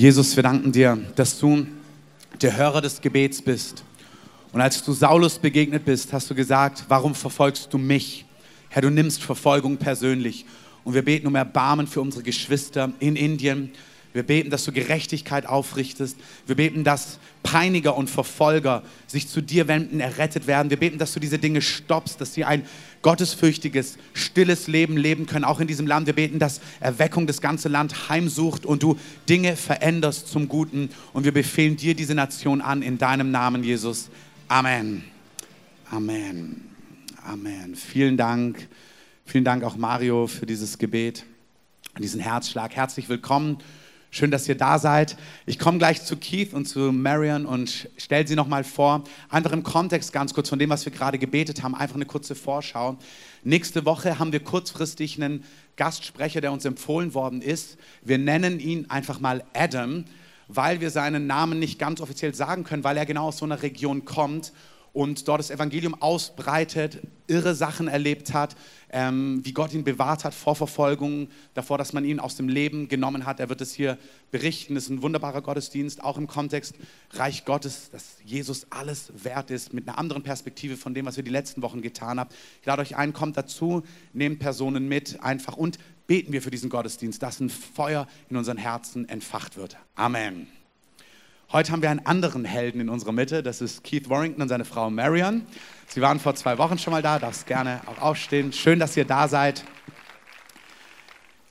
Jesus, wir danken dir, dass du der Hörer des Gebets bist. Und als du Saulus begegnet bist, hast du gesagt, warum verfolgst du mich? Herr, du nimmst Verfolgung persönlich. Und wir beten um Erbarmen für unsere Geschwister in Indien. Wir beten, dass du Gerechtigkeit aufrichtest. Wir beten, dass Peiniger und Verfolger sich zu dir wenden, errettet werden. Wir beten, dass du diese Dinge stoppst, dass sie ein gottesfürchtiges, stilles Leben leben können, auch in diesem Land. Wir beten, dass Erweckung das ganze Land heimsucht und du Dinge veränderst zum Guten. Und wir befehlen dir diese Nation an in deinem Namen, Jesus. Amen. Amen. Amen. Vielen Dank. Vielen Dank auch Mario für dieses Gebet, diesen Herzschlag. Herzlich willkommen. Schön, dass ihr da seid. Ich komme gleich zu Keith und zu Marion und stelle sie nochmal vor. Einfach im Kontext ganz kurz von dem, was wir gerade gebetet haben, einfach eine kurze Vorschau. Nächste Woche haben wir kurzfristig einen Gastsprecher, der uns empfohlen worden ist. Wir nennen ihn einfach mal Adam, weil wir seinen Namen nicht ganz offiziell sagen können, weil er genau aus so einer Region kommt und dort das Evangelium ausbreitet, irre Sachen erlebt hat, ähm, wie Gott ihn bewahrt hat vor Verfolgung, davor, dass man ihn aus dem Leben genommen hat. Er wird es hier berichten. Das ist ein wunderbarer Gottesdienst, auch im Kontext Reich Gottes, dass Jesus alles wert ist, mit einer anderen Perspektive von dem, was wir die letzten Wochen getan haben. Ich lade euch ein, kommt dazu, nehmt Personen mit, einfach und beten wir für diesen Gottesdienst, dass ein Feuer in unseren Herzen entfacht wird. Amen. Heute haben wir einen anderen Helden in unserer Mitte. Das ist Keith Warrington und seine Frau Marion. Sie waren vor zwei Wochen schon mal da. Darfst gerne auch aufstehen. Schön, dass ihr da seid.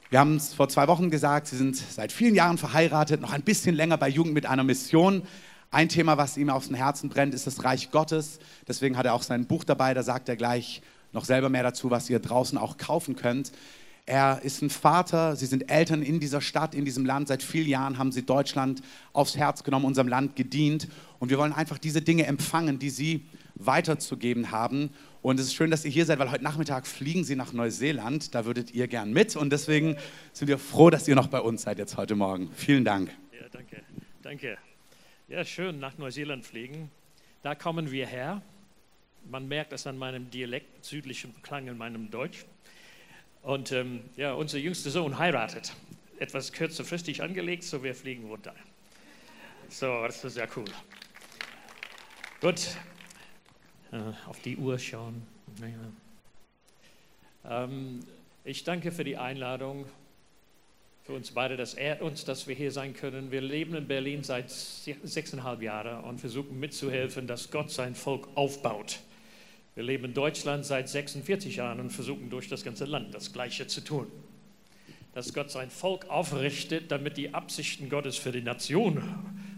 Wir haben es vor zwei Wochen gesagt. Sie sind seit vielen Jahren verheiratet, noch ein bisschen länger bei Jugend mit einer Mission. Ein Thema, was ihm aufs Herzen brennt, ist das Reich Gottes. Deswegen hat er auch sein Buch dabei. Da sagt er gleich noch selber mehr dazu, was ihr draußen auch kaufen könnt. Er ist ein Vater, sie sind Eltern in dieser Stadt, in diesem Land. Seit vielen Jahren haben sie Deutschland aufs Herz genommen, unserem Land gedient. Und wir wollen einfach diese Dinge empfangen, die sie weiterzugeben haben. Und es ist schön, dass ihr hier seid, weil heute Nachmittag fliegen sie nach Neuseeland. Da würdet ihr gern mit. Und deswegen sind wir froh, dass ihr noch bei uns seid jetzt heute Morgen. Vielen Dank. Ja, danke. Danke. Ja, schön, nach Neuseeland fliegen. Da kommen wir her. Man merkt es an meinem Dialekt, südlichem Klang in meinem Deutsch. Und ähm, ja, unser jüngster Sohn heiratet. Etwas kürzerfristig angelegt, so wir fliegen runter. So, das ist sehr cool. Gut, äh, auf die Uhr schauen. Ähm, ich danke für die Einladung, für uns beide. Das ehrt uns, dass wir hier sein können. Wir leben in Berlin seit sechseinhalb Jahren und versuchen mitzuhelfen, dass Gott sein Volk aufbaut. Wir leben in Deutschland seit 46 Jahren und versuchen durch das ganze Land das Gleiche zu tun. Dass Gott sein Volk aufrichtet, damit die Absichten Gottes für die Nation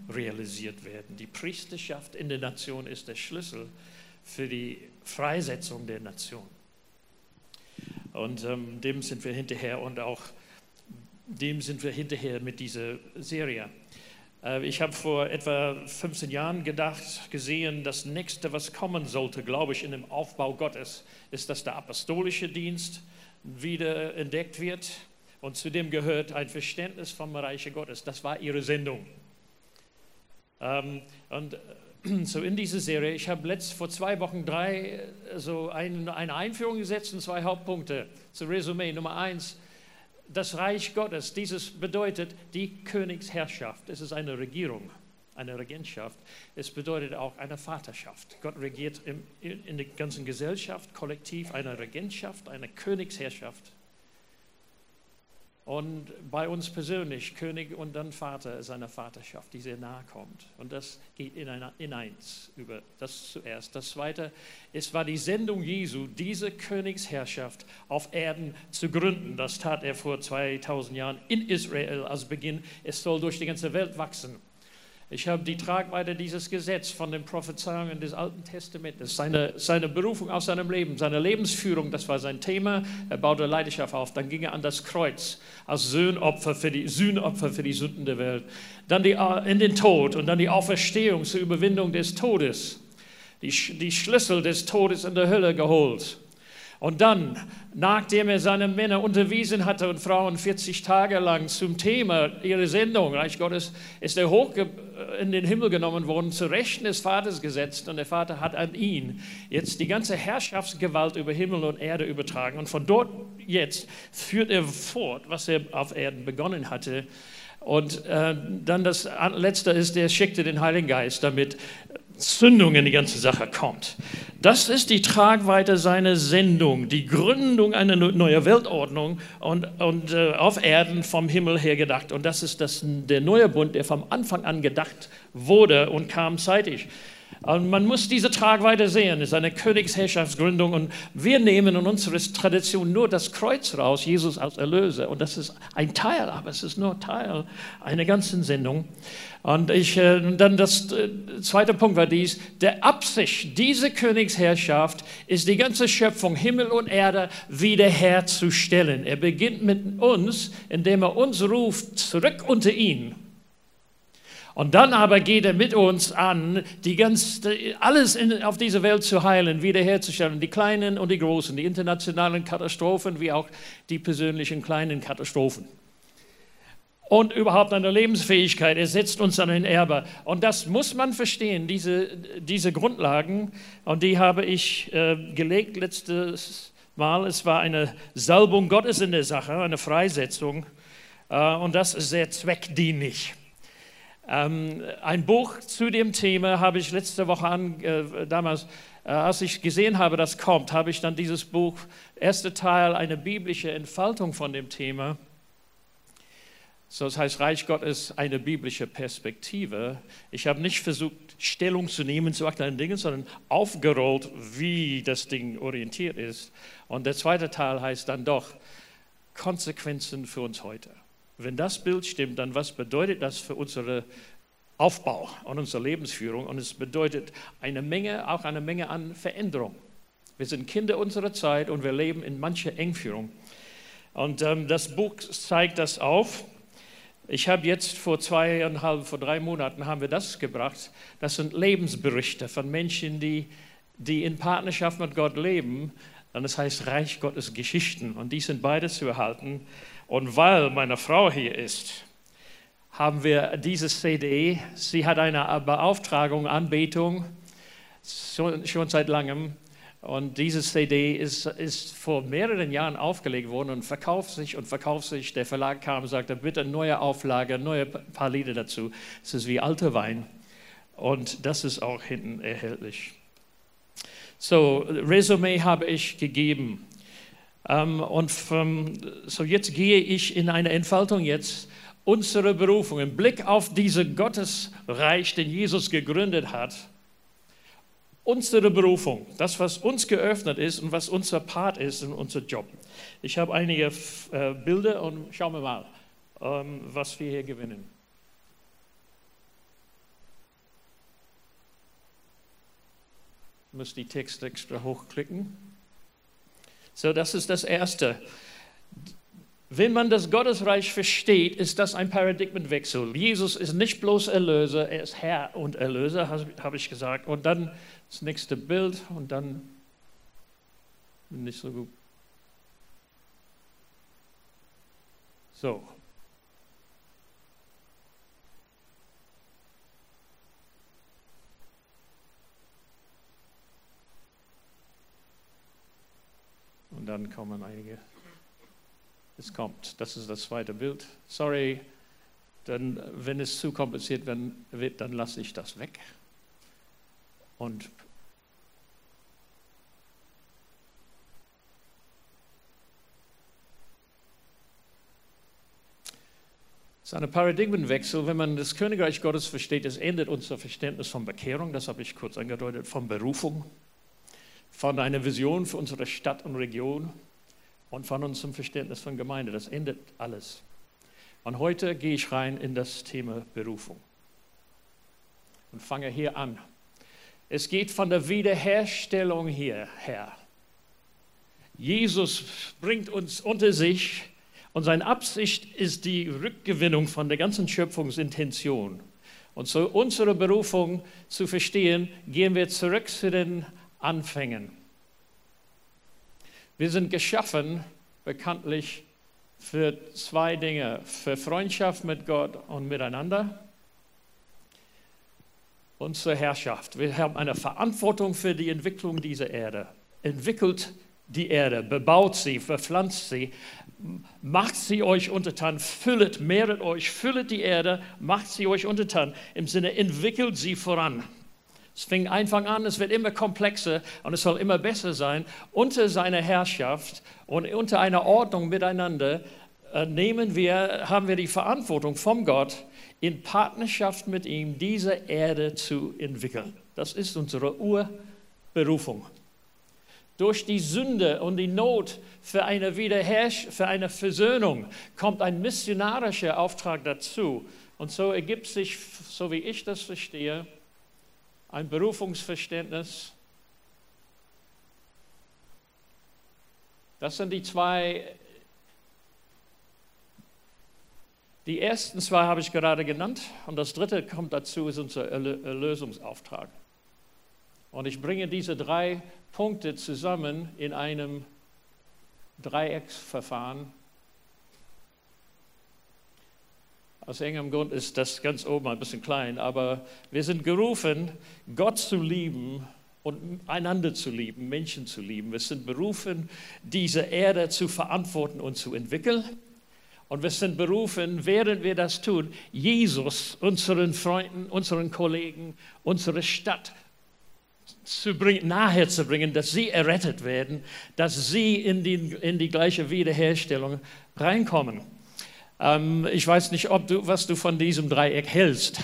realisiert werden. Die Priesterschaft in der Nation ist der Schlüssel für die Freisetzung der Nation. Und ähm, dem sind wir hinterher und auch dem sind wir hinterher mit dieser Serie. Äh, ich habe vor etwa 15 Jahren gedacht, gesehen, das nächste, was kommen sollte, glaube ich, in dem Aufbau Gottes, ist, dass der apostolische Dienst wieder entdeckt wird. Und zu dem gehört ein Verständnis vom Reich Gottes. Das war ihre Sendung. Ähm, und äh, so in diese Serie, ich habe letzt vor zwei Wochen drei so eine Einführung gesetzt und zwei Hauptpunkte. Zu Resümee Nummer eins, das Reich Gottes, dieses bedeutet die Königsherrschaft. Es ist eine Regierung, eine Regentschaft. Es bedeutet auch eine Vaterschaft. Gott regiert im, in der ganzen Gesellschaft, kollektiv eine Regentschaft, eine Königsherrschaft. Und bei uns persönlich, König und dann Vater ist eine Vaterschaft, die sehr nahe kommt. Und das geht in, einer, in eins über das zuerst. Das zweite, es war die Sendung Jesu, diese Königsherrschaft auf Erden zu gründen. Das tat er vor 2000 Jahren in Israel als Beginn. Es soll durch die ganze Welt wachsen. Ich habe die Tragweite dieses Gesetzes von den Prophezeiungen des Alten Testamentes, seine, seine Berufung aus seinem Leben, seine Lebensführung, das war sein Thema. Er baute Leidenschaft auf. Dann ging er an das Kreuz als Sühnopfer für die, Sühnopfer für die Sünden der Welt. Dann die, in den Tod und dann die Auferstehung zur Überwindung des Todes. Die, die Schlüssel des Todes in der Hölle geholt. Und dann, nachdem er seine Männer unterwiesen hatte und Frauen 40 Tage lang zum Thema ihrer Sendung, Reich Gottes, ist er hoch in den Himmel genommen worden, zu Rechten des Vaters gesetzt und der Vater hat an ihn jetzt die ganze Herrschaftsgewalt über Himmel und Erde übertragen. Und von dort jetzt führt er fort, was er auf Erden begonnen hatte. Und äh, dann das letzte ist, der schickte den Heiligen Geist, damit Zündung in die ganze Sache kommt. Das ist die Tragweite seiner Sendung, die Gründung einer neuen Weltordnung und, und äh, auf Erden vom Himmel her gedacht. Und das ist das, der neue Bund, der vom Anfang an gedacht wurde und kam zeitig. Und man muss diese Tragweite sehen, es ist eine Königsherrschaftsgründung und wir nehmen in unserer Tradition nur das Kreuz raus, Jesus als Erlöser. Und das ist ein Teil, aber es ist nur Teil einer ganzen Sendung. Und ich, äh, dann das äh, zweite Punkt war dies, der Absicht dieser Königsherrschaft ist die ganze Schöpfung, Himmel und Erde, wiederherzustellen. Er beginnt mit uns, indem er uns ruft, zurück unter ihn. Und dann aber geht er mit uns an, die ganz, alles in, auf dieser Welt zu heilen, wiederherzustellen, die kleinen und die großen, die internationalen Katastrophen wie auch die persönlichen kleinen Katastrophen und überhaupt eine Lebensfähigkeit. Er setzt uns an den Erbe. Und das muss man verstehen, diese, diese Grundlagen. Und die habe ich äh, gelegt letztes Mal. Es war eine Salbung Gottes in der Sache, eine Freisetzung. Äh, und das ist sehr zweckdienlich. Ähm, ein Buch zu dem Thema habe ich letzte Woche an, äh, damals, äh, als ich gesehen habe, das kommt, habe ich dann dieses Buch, erster Teil, eine biblische Entfaltung von dem Thema so, das heißt, Reich Gottes eine biblische Perspektive. Ich habe nicht versucht, Stellung zu nehmen zu aktuellen Dingen, sondern aufgerollt, wie das Ding orientiert ist. Und der zweite Teil heißt dann doch Konsequenzen für uns heute. Wenn das Bild stimmt, dann was bedeutet das für unsere Aufbau und unsere Lebensführung? Und es bedeutet eine Menge, auch eine Menge an Veränderung. Wir sind Kinder unserer Zeit und wir leben in mancher Engführung. Und ähm, das Buch zeigt das auf. Ich habe jetzt vor zweieinhalb, vor drei Monaten haben wir das gebracht. Das sind Lebensberichte von Menschen, die, die in Partnerschaft mit Gott leben. Und das heißt Reich Gottes Geschichten. Und die sind beide zu erhalten. Und weil meine Frau hier ist, haben wir diese CD. Sie hat eine Beauftragung, Anbetung, schon, seit langem. Und diese CD ist, ist vor mehreren Jahren aufgelegt worden und verkauft sich und verkauft sich. Der Verlag kam und sagte, bitte neue Auflage, neue paar Lieder dazu. Es ist wie alter Wein. Und das ist auch hinten erhältlich. So, Resümee habe ich gegeben. Ähm, und vom, so jetzt gehe ich in eine Entfaltung jetzt unsere Berufung, im Blick auf dieses Gottesreich, den Jesus gegründet hat unsere Berufung, das, was uns geöffnet ist und was unser Part ist in unser Job. Ich habe einige äh, Bilder und schauen wir mal, ähm, was wir hier gewinnen. Ich muss die Texte extra hochklicken. So, das ist das Erste. Wenn man das Gottesreich versteht, ist das ein Paradigmenwechsel. Jesus ist nicht bloß Erlöser, er ist Herr und Erlöser, habe ich gesagt. Und dann das nächste Bild und dann nicht so gut. So. Und dann kommen einige. Es kommt, das ist das zweite Bild. Sorry, dann, wenn es zu kompliziert wird, dann lasse ich das weg. Und Es ist ein Paradigmenwechsel, wenn man das Königreich Gottes versteht. Es ändert unser Verständnis von Bekehrung, das habe ich kurz angedeutet, von Berufung, von einer Vision für unsere Stadt und Region und von unserem Verständnis von Gemeinde. Das ändert alles. Und heute gehe ich rein in das Thema Berufung und fange hier an. Es geht von der Wiederherstellung hierher. Jesus bringt uns unter sich und seine Absicht ist die Rückgewinnung von der ganzen Schöpfungsintention. Und so unsere Berufung zu verstehen, gehen wir zurück zu den Anfängen. Wir sind geschaffen, bekanntlich, für zwei Dinge, für Freundschaft mit Gott und miteinander und zur Herrschaft. Wir haben eine Verantwortung für die Entwicklung dieser Erde. Entwickelt die Erde, bebaut sie, verpflanzt sie, macht sie euch untertan, füllet, mehret euch, füllet die Erde, macht sie euch untertan, im Sinne entwickelt sie voran. Es fing Anfang an, es wird immer komplexer und es soll immer besser sein. Unter seiner Herrschaft und unter einer Ordnung miteinander äh, nehmen wir, haben wir die Verantwortung vom Gott, in Partnerschaft mit ihm diese Erde zu entwickeln. Das ist unsere Urberufung. Durch die Sünde und die Not für eine Wiederherrsch für eine Versöhnung kommt ein missionarischer Auftrag dazu. Und so ergibt sich, so wie ich das verstehe, ein Berufungsverständnis. Das sind die zwei, die ersten zwei habe ich gerade genannt und das dritte kommt dazu, ist unser Erlösungsauftrag. Und ich bringe diese drei Punkte zusammen in einem Dreiecksverfahren. Aus engem Grund ist das ganz oben ein bisschen klein, aber wir sind gerufen, Gott zu lieben und einander zu lieben, Menschen zu lieben. Wir sind berufen, diese Erde zu verantworten und zu entwickeln. Und wir sind berufen, während wir das tun, Jesus unseren Freunden, unseren Kollegen, unsere Stadt zu bringen, nahe zu bringen, dass sie errettet werden, dass sie in die, in die gleiche Wiederherstellung reinkommen. Ähm, ich weiß nicht, ob du, was du von diesem Dreieck hältst.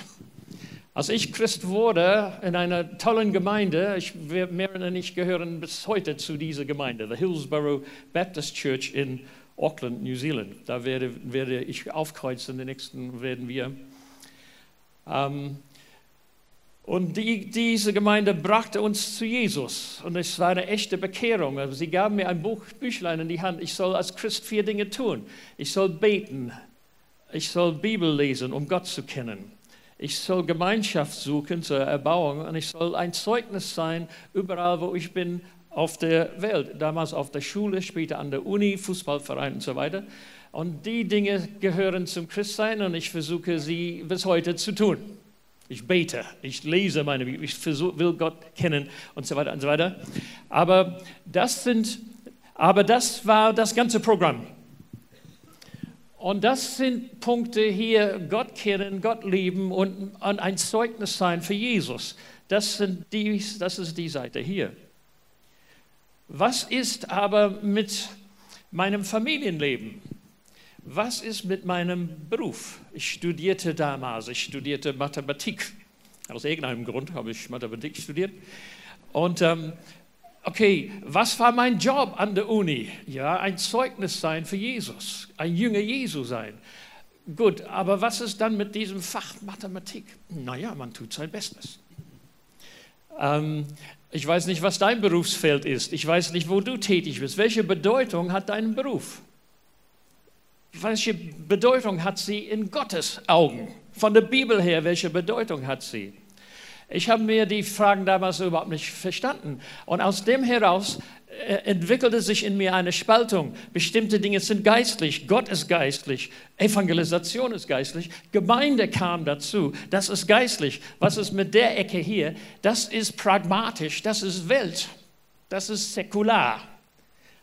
Als ich Christ wurde in einer tollen Gemeinde, ich, wir mehrere nicht gehören bis heute zu dieser Gemeinde, the Hillsborough Baptist Church in Auckland, New Zealand. Da werde, werde ich aufkreuzen, den nächsten werden wir. Ähm, und die, diese Gemeinde brachte uns zu Jesus. Und es war eine echte Bekehrung. Sie gaben mir ein Buch, Büchlein in die Hand. Ich soll als Christ vier Dinge tun. Ich soll beten. Ich soll Bibel lesen, um Gott zu kennen. Ich soll Gemeinschaft suchen zur Erbauung. Und ich soll ein Zeugnis sein, überall, wo ich bin auf der Welt. Damals auf der Schule, später an der Uni, Fußballverein und so weiter. Und die Dinge gehören zum Christsein und ich versuche sie bis heute zu tun. Ich bete, ich lese meine Bibel, ich versuch, will Gott kennen und so weiter und so weiter. Aber das, sind, aber das war das ganze Programm. Und das sind Punkte hier, Gott kennen, Gott lieben und, und ein Zeugnis sein für Jesus. Das, sind die, das ist die Seite hier. Was ist aber mit meinem Familienleben? was ist mit meinem Beruf? Ich studierte damals, ich studierte Mathematik. Aus irgendeinem Grund habe ich Mathematik studiert. Und ähm, okay, was war mein Job an der Uni? Ja, ein Zeugnis sein für Jesus, ein Jünger Jesu sein. Gut, aber was ist dann mit diesem Fach Mathematik? Naja, man tut sein Bestes. Ähm, ich weiß nicht, was dein Berufsfeld ist. Ich weiß nicht, wo du tätig bist. Welche Bedeutung hat dein Beruf? welche Bedeutung hat sie in Gottes Augen? Von der Bibel her, welche Bedeutung hat sie? Ich habe mir die Fragen damals überhaupt nicht verstanden. Und aus dem heraus äh, entwickelte sich in mir eine Spaltung. Bestimmte Dinge sind geistlich, Gott ist geistlich, Evangelisation ist geistlich, Gemeinde kam dazu, das ist geistlich. Was ist mit der Ecke hier? Das ist pragmatisch, das ist Welt, das ist säkular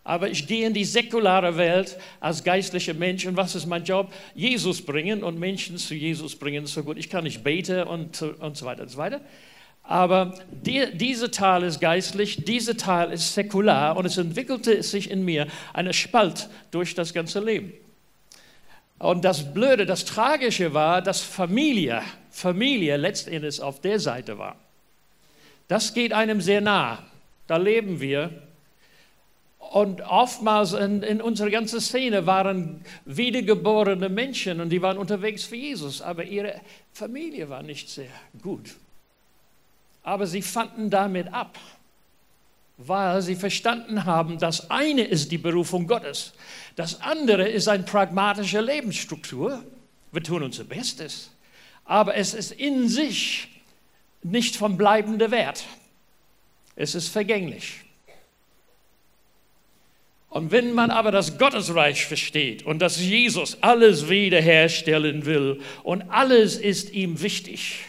aber ich gehe in die säkulare Welt als geistlicher Mensch und was ist mein Job? Jesus bringen und Menschen zu Jesus bringen. So gut, ich kann nicht beten und, und so weiter und so weiter. Aber die, dieser Teil ist geistlich, dieser Teil ist säkular und es entwickelte sich in mir eine Spalt durch das ganze Leben. Und das Blöde, das Tragische war, dass Familie, Familie letztendlich auf der Seite war. Das geht einem sehr nah. Da leben wir und oftmals in, in unserer ganzen Szene waren wiedergeborene Menschen und die waren unterwegs für Jesus, aber ihre Familie war nicht sehr gut. Aber sie fanden damit ab, weil sie verstanden haben, das eine ist die Berufung Gottes, das andere ist eine pragmatische Lebensstruktur. Wir tun unser Bestes, aber es ist in sich nicht von bleibender Wert. Es ist vergänglich. Und wenn man aber das Gottesreich versteht und dass Jesus alles wiederherstellen will und alles ist ihm wichtig,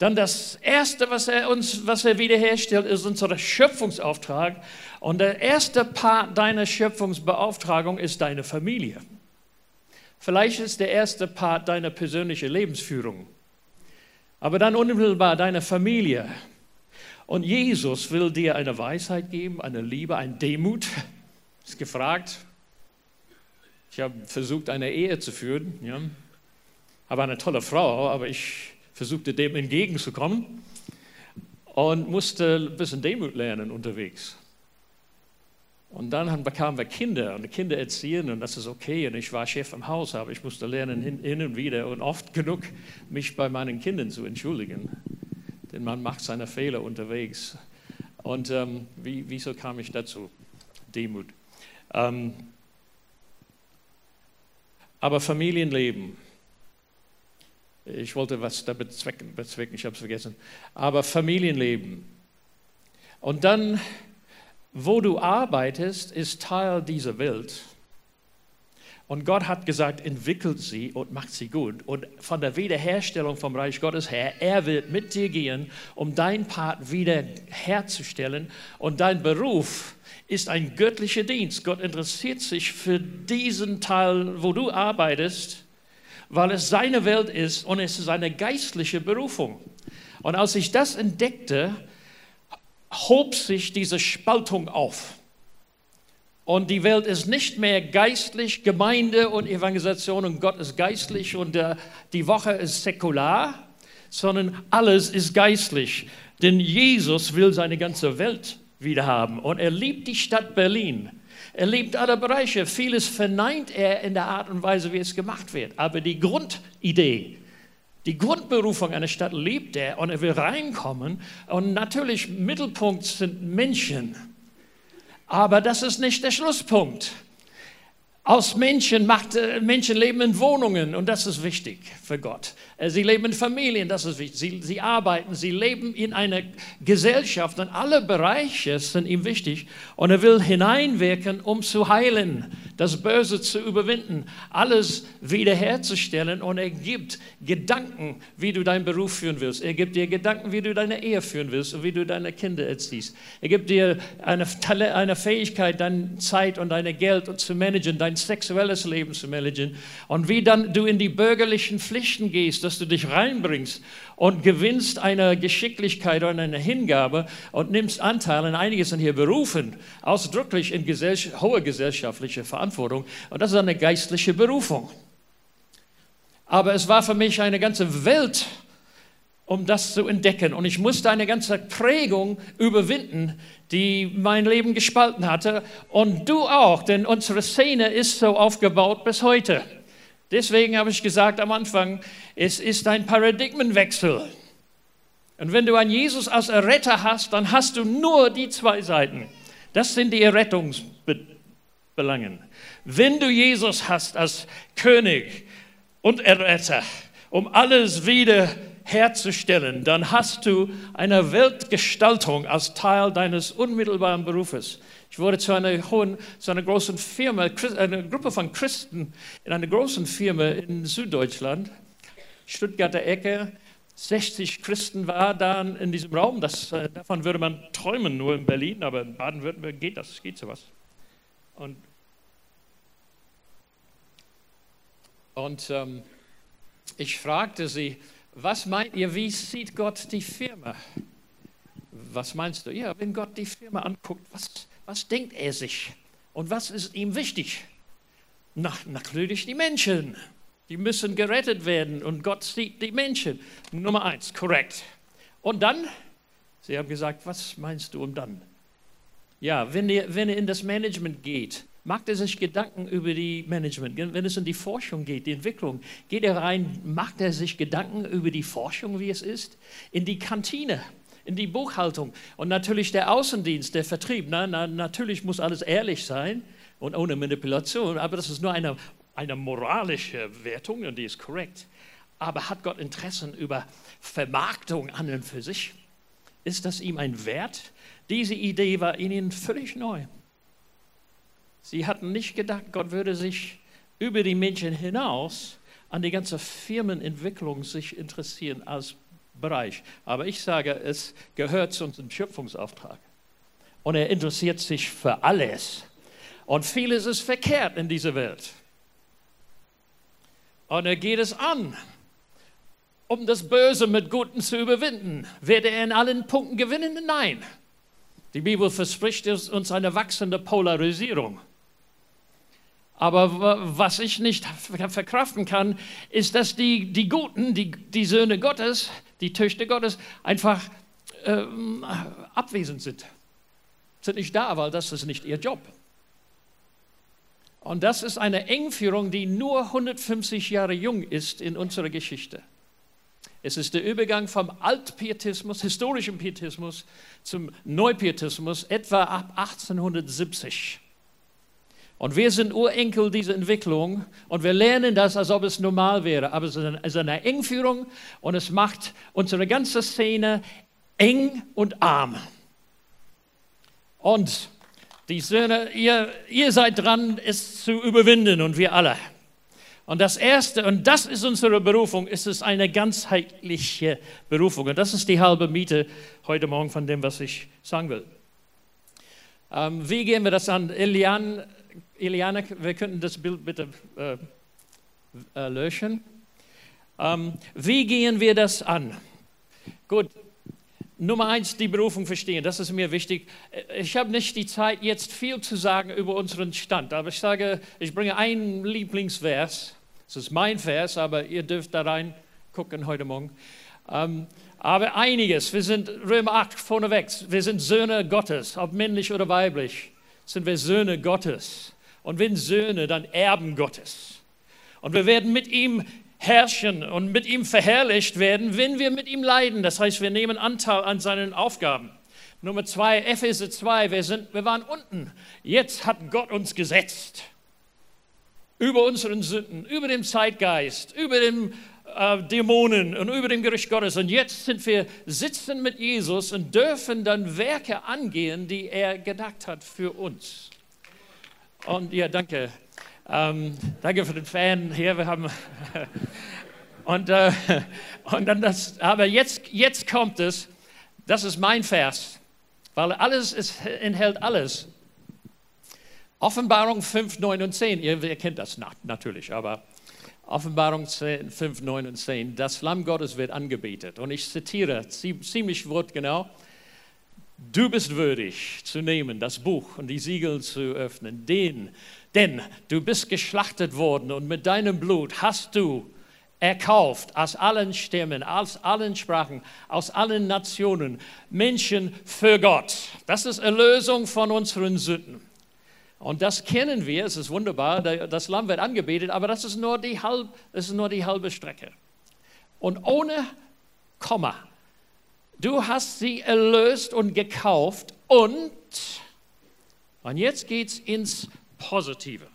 Dann das Erste, was er uns, was er wiederherstellt, ist unser Schöpfungsauftrag. Und der erste Part deiner Schöpfungsbeauftragung ist deine Familie. Vielleicht ist der erste Part deine persönliche Lebensführung. Aber dann unmittelbar deine Familie. Und Jesus will dir eine Weisheit geben, eine Liebe, eine Demut. Ist gefragt. Ich habe versucht, eine Ehe zu führen. Ja. Habe eine tolle Frau, aber ich versuchte dem entgegenzukommen und musste ein bisschen Demut lernen unterwegs. Und dann bekamen wir Kinder und Kinder erziehen und das ist okay. Und ich war Chef im Haus, aber ich musste lernen hin, und wieder und oft genug, mich bei meinen Kindern zu entschuldigen. Denn man macht seine Fehler unterwegs. Und ähm, wie, wieso kam ich dazu? Demut. Ähm, aber Familienleben ich wollte was da bezwecken, bezwecken ich habe es vergessen. Aber Familienleben. Und dann, wo du arbeitest, ist Teil dieser Welt. Und Gott hat gesagt, entwickelt sie und macht sie gut. Und von der Wiederherstellung vom Reich Gottes her, er wird mit dir gehen, um dein Part wiederherzustellen. Und dein Beruf ist ein göttlicher Dienst. Gott interessiert sich für diesen Teil, wo du arbeitest weil es seine Welt ist und es ist eine geistliche Berufung. Und als ich das entdeckte, hob sich diese Spaltung auf. Und die Welt ist nicht mehr geistlich, Gemeinde und Evangelisation und Gott ist geistlich und der, die Woche ist säkular, sondern alles ist geistlich. Denn Jesus will seine ganze Welt wiederhaben und er liebt die Stadt Berlin. Er liebt alle Bereiche. Vieles verneint er in der Art und Weise, wie es gemacht wird. Aber die Grundidee, die Grundberufung einer Stadt liebt er und er will reinkommen. Und natürlich, Mittelpunkt sind Menschen. Aber das ist nicht der Schlusspunkt. Aus Menschen macht, äh, Menschen leben in Wohnungen und das ist wichtig für Gott. Äh, sie leben in Familien, das ist wichtig. Sie, sie arbeiten, sie leben in einer Gesellschaft und alle Bereiche sind ihm wichtig. Und er will hineinwirken, um zu heilen, das Böse zu überwinden, alles wiederherzustellen. Und er gibt Gedanken, wie du deinen Beruf führen willst. Er gibt dir Gedanken, wie du deine Ehe führen willst und wie du deine Kinder erziehst. Er gibt dir eine, eine Fähigkeit, deine Zeit und dein Geld zu managen, dein dein sexuelles Leben zu managen und wie dann du in die bürgerlichen Pflichten gehst, dass du dich reinbringst und gewinnst eine Geschicklichkeit und eine Hingabe und nimmst Anteil an einiges sind hier berufen, ausdrücklich in gesell hohe gesellschaftliche Verantwortung und das ist eine geistliche Berufung. Aber es war für mich eine ganze Welt, um das zu entdecken. Und ich musste eine ganze Prägung überwinden, die mein Leben gespalten hatte. Und du auch, denn unsere Szene ist so aufgebaut bis heute. Deswegen habe ich gesagt am Anfang, es ist ein Paradigmenwechsel. Und wenn du einen Jesus als Erretter hast, dann hast du nur die zwei Seiten. Das sind die Errettungsbelangen. Wenn du Jesus hast als König und Erretter, um alles wieder zu herzustellen, dann hast du eine Weltgestaltung als Teil deines unmittelbaren Berufes. Ich wurde zu einer hohen, zu einer großen Firma, einer Gruppe von Christen in einer großen Firma in Süddeutschland, Stuttgarter Ecke. 60 Christen waren da in diesem Raum. Das, äh, davon würde man träumen, nur in Berlin, aber in Baden-Württemberg geht das, geht sowas. Und, und ähm, ich fragte sie, was meint ihr, wie sieht Gott die Firma? Was meinst du? Ja, wenn Gott die Firma anguckt, was, was denkt er sich? Und was ist ihm wichtig? Na, natürlich die Menschen. Die müssen gerettet werden und Gott sieht die Menschen. Nummer eins, korrekt. Und dann, Sie haben gesagt, was meinst du um dann? Ja, wenn ihr, wenn ihr in das Management geht, macht er sich Gedanken über die Management. Wenn es um die Forschung geht, die Entwicklung, geht er rein, macht er sich Gedanken über die Forschung, wie es ist, in die Kantine, in die Buchhaltung und natürlich der Außendienst, der Vertrieb. Na, na, natürlich muss alles ehrlich sein und ohne Manipulation, aber das ist nur eine, eine moralische Wertung und die ist korrekt. Aber hat Gott Interessen über Vermarktung an und für sich? Ist das ihm ein Wert? Diese Idee war ihnen völlig neu. Sie hatten nicht gedacht, Gott würde sich über die Menschen hinaus an die ganze Firmenentwicklung sich interessieren als Bereich. Aber ich sage, es gehört zu unserem Schöpfungsauftrag. Und er interessiert sich für alles. Und vieles ist verkehrt in dieser Welt. Und er geht es an, um das Böse mit Guten zu überwinden. Wird er in allen Punkten gewinnen? Nein. Die Bibel verspricht uns eine wachsende Polarisierung. Aber was ich nicht verkraften kann, ist, dass die, die Guten, die, die Söhne Gottes, die Töchter Gottes einfach ähm, abwesend sind. Sind nicht da, weil das ist nicht ihr Job. Und das ist eine Engführung, die nur 150 Jahre jung ist in unserer Geschichte. Es ist der Übergang vom Altpietismus, historischem Pietismus, zum Neupietismus, etwa ab 1870. Und wir sind Urenkel dieser Entwicklung und wir lernen das, als ob es normal wäre. Aber es ist eine Engführung und es macht unsere ganze Szene eng und arm. Und die Söhne, ihr, ihr seid dran, es zu überwinden und wir alle. Und das Erste, und das ist unsere Berufung, ist es eine ganzheitliche Berufung. Und das ist die halbe Miete heute Morgen von dem, was ich sagen will. Ähm, wie gehen wir das an? Elian, Eliane, wir könnten das Bild bitte äh, äh, löschen. Ähm, wie gehen wir das an? Gut, Nummer eins, die Berufung verstehen, das ist mir wichtig. Ich habe nicht die Zeit, jetzt viel zu sagen über unseren Stand, aber ich sage, ich bringe einen Lieblingsvers. Das ist mein Vers, aber ihr dürft da rein gucken heute Morgen. Ähm, aber einiges, wir sind Römer 8 vorneweg, wir sind Söhne Gottes, ob männlich oder weiblich, sind wir Söhne Gottes. Und wenn Söhne, dann Erben Gottes. Und wir werden mit ihm herrschen und mit ihm verherrlicht werden, wenn wir mit ihm leiden. Das heißt, wir nehmen Anteil an seinen Aufgaben. Nummer zwei, Epheser 2, wir, sind, wir waren unten. Jetzt hat Gott uns gesetzt. Über unseren Sünden, über den Zeitgeist, über den äh, Dämonen und über dem Gericht Gottes. Und jetzt sind wir sitzen mit Jesus und dürfen dann Werke angehen, die er gedacht hat für uns. Und ja, danke. Ähm, danke für den Fan hier. Wir haben und, äh, und dann das. Aber jetzt, jetzt kommt es. Das ist mein Vers, weil alles ist, enthält alles. Offenbarung 5, 9 und 10. Ihr, ihr kennt das natürlich, aber Offenbarung 10, 5, 9 und 10. Das Lamm Gottes wird angebetet. Und ich zitiere ziemlich wortgenau. Du bist würdig zu nehmen, das Buch und die Siegel zu öffnen, den denn du bist geschlachtet worden und mit deinem Blut hast du erkauft aus allen Stämmen, aus allen Sprachen, aus allen Nationen Menschen für Gott. Das ist Erlösung von unseren Sünden. Und das kennen wir, es ist wunderbar, das Lamm wird angebetet, aber das ist nur die, halb, ist nur die halbe Strecke. Und ohne Komma, du hast sie erlöst und gekauft und, und jetzt geht es ins Positive.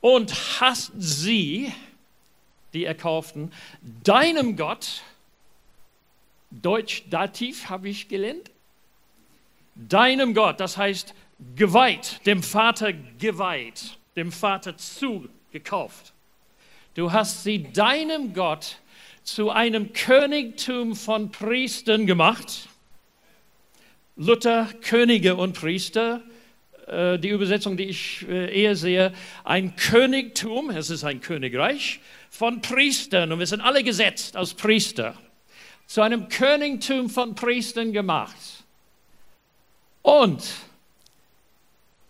Und hast sie, die Erkauften, deinem Gott, Deutsch Dativ habe ich gelernt, deinem Gott, das heißt geweiht, dem Vater geweiht, dem Vater zugekauft. Du hast sie deinem Gott zu einem Königtum von Priestern gemacht. Luther, Könige und Priester, äh, die Übersetzung, die ich äh, eher sehe, ein Königtum, es ist ein Königreich von Priestern und wir sind alle gesetzt als Priester, zu einem Königtum von Priestern gemacht. Und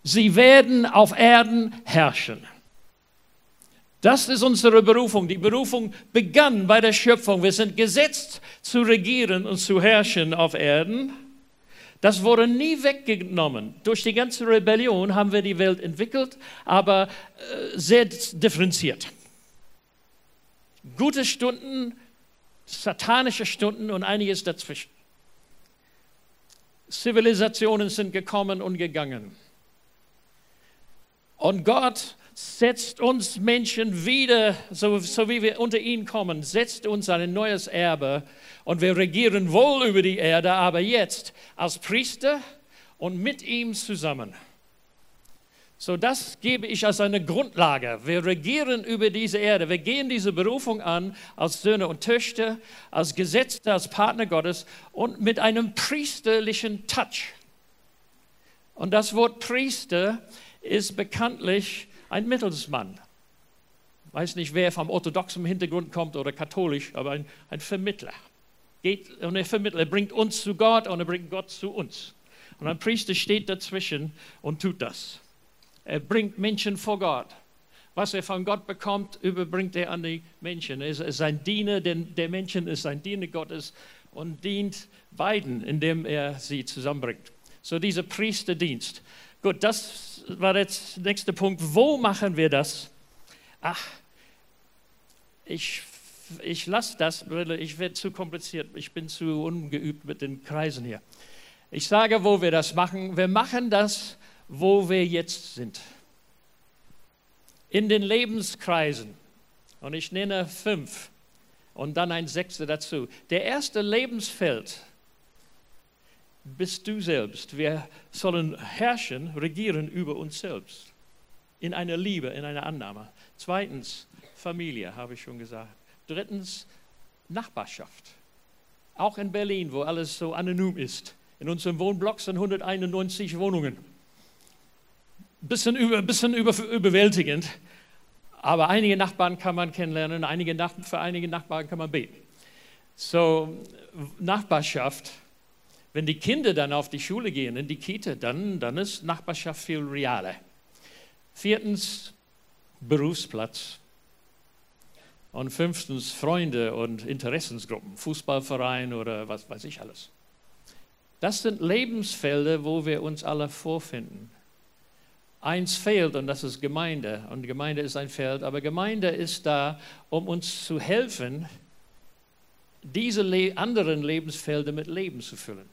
sie werden auf Erden herrschen. Das ist unsere Berufung. Die Berufung begann bei der Schöpfung. Wir sind gesetzt zu regieren und zu herrschen auf Erden. Das wurde nie weggenommen. Durch die ganze Rebellion haben wir die Welt entwickelt, aber äh, sehr differenziert. Gute Stunden, satanische Stunden und einiges dazwischen. Zivilisationen sind gekommen und gegangen. Und Gott setzt uns Menschen wieder, so, so, wie wir unter ihn kommen, setzt uns ein neues Erbe und wir regieren wohl über die Erde, aber jetzt als Priester und mit ihm zusammen. So, das gebe ich als eine Grundlage. Wir regieren über diese Erde. Wir gehen diese Berufung an als Söhne und Töchter, als Gesetzte, als Partner Gottes und mit einem priesterlichen Touch. Und das Wort Priester ist bekanntlich ein Mittelsmann. Weiß nicht, wer vom orthodoxen Hintergrund kommt oder katholisch, aber ein, ein Vermittler. Geht, und der Vermittler bringt uns zu Gott und er bringt Gott zu uns. Und ein Priester steht dazwischen und tut das. Er bringt Menschen vor Gott. Was er von Gott bekommt, überbringt er an die Menschen. Er ist ein Diener der Menschen, ist ein Diener Gottes und dient beiden, indem er sie zusammenbringt. So dieser Priesterdienst. Gut, das war jetzt der nächste Punkt. Wo machen wir das? Ach, ich, ich lasse das, ich werde zu kompliziert. Ich bin zu ungeübt mit den Kreisen hier. Ich sage, wo wir das machen. Wir machen das wo wir jetzt sind. In den Lebenskreisen. Und ich nenne fünf und dann ein sechster dazu. Der erste Lebensfeld bist du selbst. Wir sollen herrschen, regieren über uns selbst. In einer Liebe, in einer Annahme. Zweitens, Familie, habe ich schon gesagt. Drittens, Nachbarschaft. Auch in Berlin, wo alles so anonym ist. In unserem Wohnblock sind 191 Wohnungen bisschen, über, bisschen über, überwältigend. Aber einige Nachbarn kann man kennenlernen, einige für einige Nachbarn kann man beten. So, Nachbarschaft, wenn die Kinder dann auf die Schule gehen, in die Kita, dann, dann ist Nachbarschaft viel realer. Viertens, Berufsplatz. Und fünftens, Freunde und Interessensgruppen, Fußballverein oder was weiß ich alles. Das sind Lebensfelder, wo wir uns alle vorfinden. Eins fehlt und das ist Gemeinde. Und Gemeinde ist ein Feld, aber Gemeinde ist da, um uns zu helfen, diese anderen Lebensfelder mit Leben zu füllen.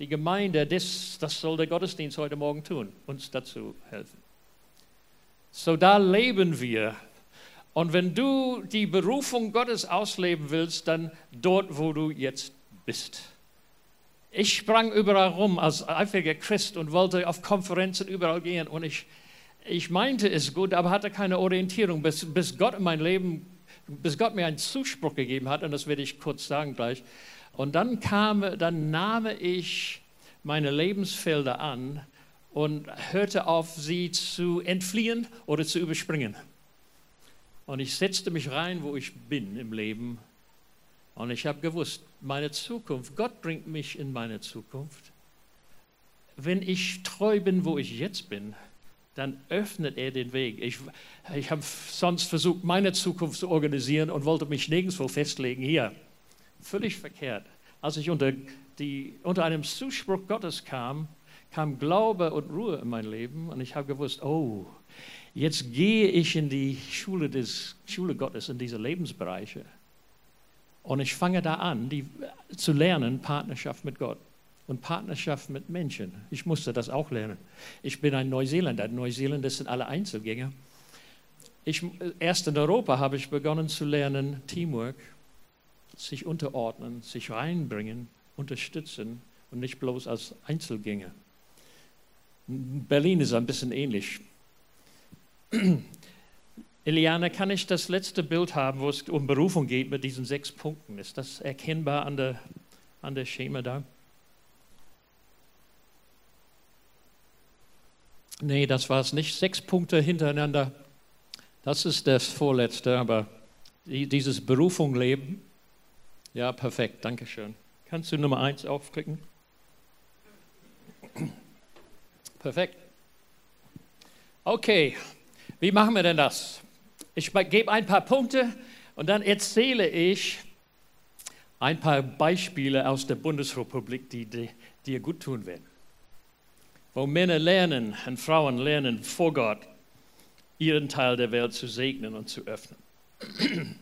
Die Gemeinde, das, das soll der Gottesdienst heute Morgen tun, uns dazu helfen. So da leben wir. Und wenn du die Berufung Gottes ausleben willst, dann dort, wo du jetzt bist. Ich sprang überall rum als eifriger Christ und wollte auf Konferenzen überall gehen. Und ich, ich meinte es gut, aber hatte keine Orientierung, bis, bis Gott in mein Leben, bis Gott mir einen Zuspruch gegeben hat. Und das werde ich kurz sagen gleich. Und dann kam, dann nahm ich meine Lebensfelder an und hörte auf, sie zu entfliehen oder zu überspringen. Und ich setzte mich rein, wo ich bin im Leben und ich habe gewusst, meine Zukunft, Gott bringt mich in meine Zukunft. Wenn ich treu bin, wo ich jetzt bin, dann öffnet er den Weg. Ich, ich habe sonst versucht, meine Zukunft zu organisieren und wollte mich nirgendwo festlegen. Hier, völlig verkehrt. Als ich unter, die, unter einem Zuspruch Gottes kam, kam Glaube und Ruhe in mein Leben und ich habe gewusst, oh, jetzt gehe ich in die Schule, des, Schule Gottes, in diese Lebensbereiche. Und ich fange da an, die, zu lernen, Partnerschaft mit Gott und Partnerschaft mit Menschen. Ich musste das auch lernen. Ich bin ein Neuseeländer. Neuseeländer sind alle Einzelgänger. Ich, erst in Europa habe ich begonnen zu lernen, Teamwork, sich unterordnen, sich reinbringen, unterstützen und nicht bloß als Einzelgänger. Berlin ist ein bisschen ähnlich. Eliane, kann ich das letzte Bild haben, wo es um Berufung geht mit diesen sechs Punkten? Ist das erkennbar an der, an der Schema da? Nee, das war es nicht. Sechs Punkte hintereinander. Das ist das vorletzte, aber dieses Berufung leben. Ja, perfekt, danke schön. Kannst du Nummer eins aufklicken? Perfekt. Okay, wie machen wir denn das? Ich gebe ein paar Punkte und dann erzähle ich ein paar Beispiele aus der Bundesrepublik, die dir gut tun werden. Wo Männer lernen und Frauen lernen vor Gott, ihren Teil der Welt zu segnen und zu öffnen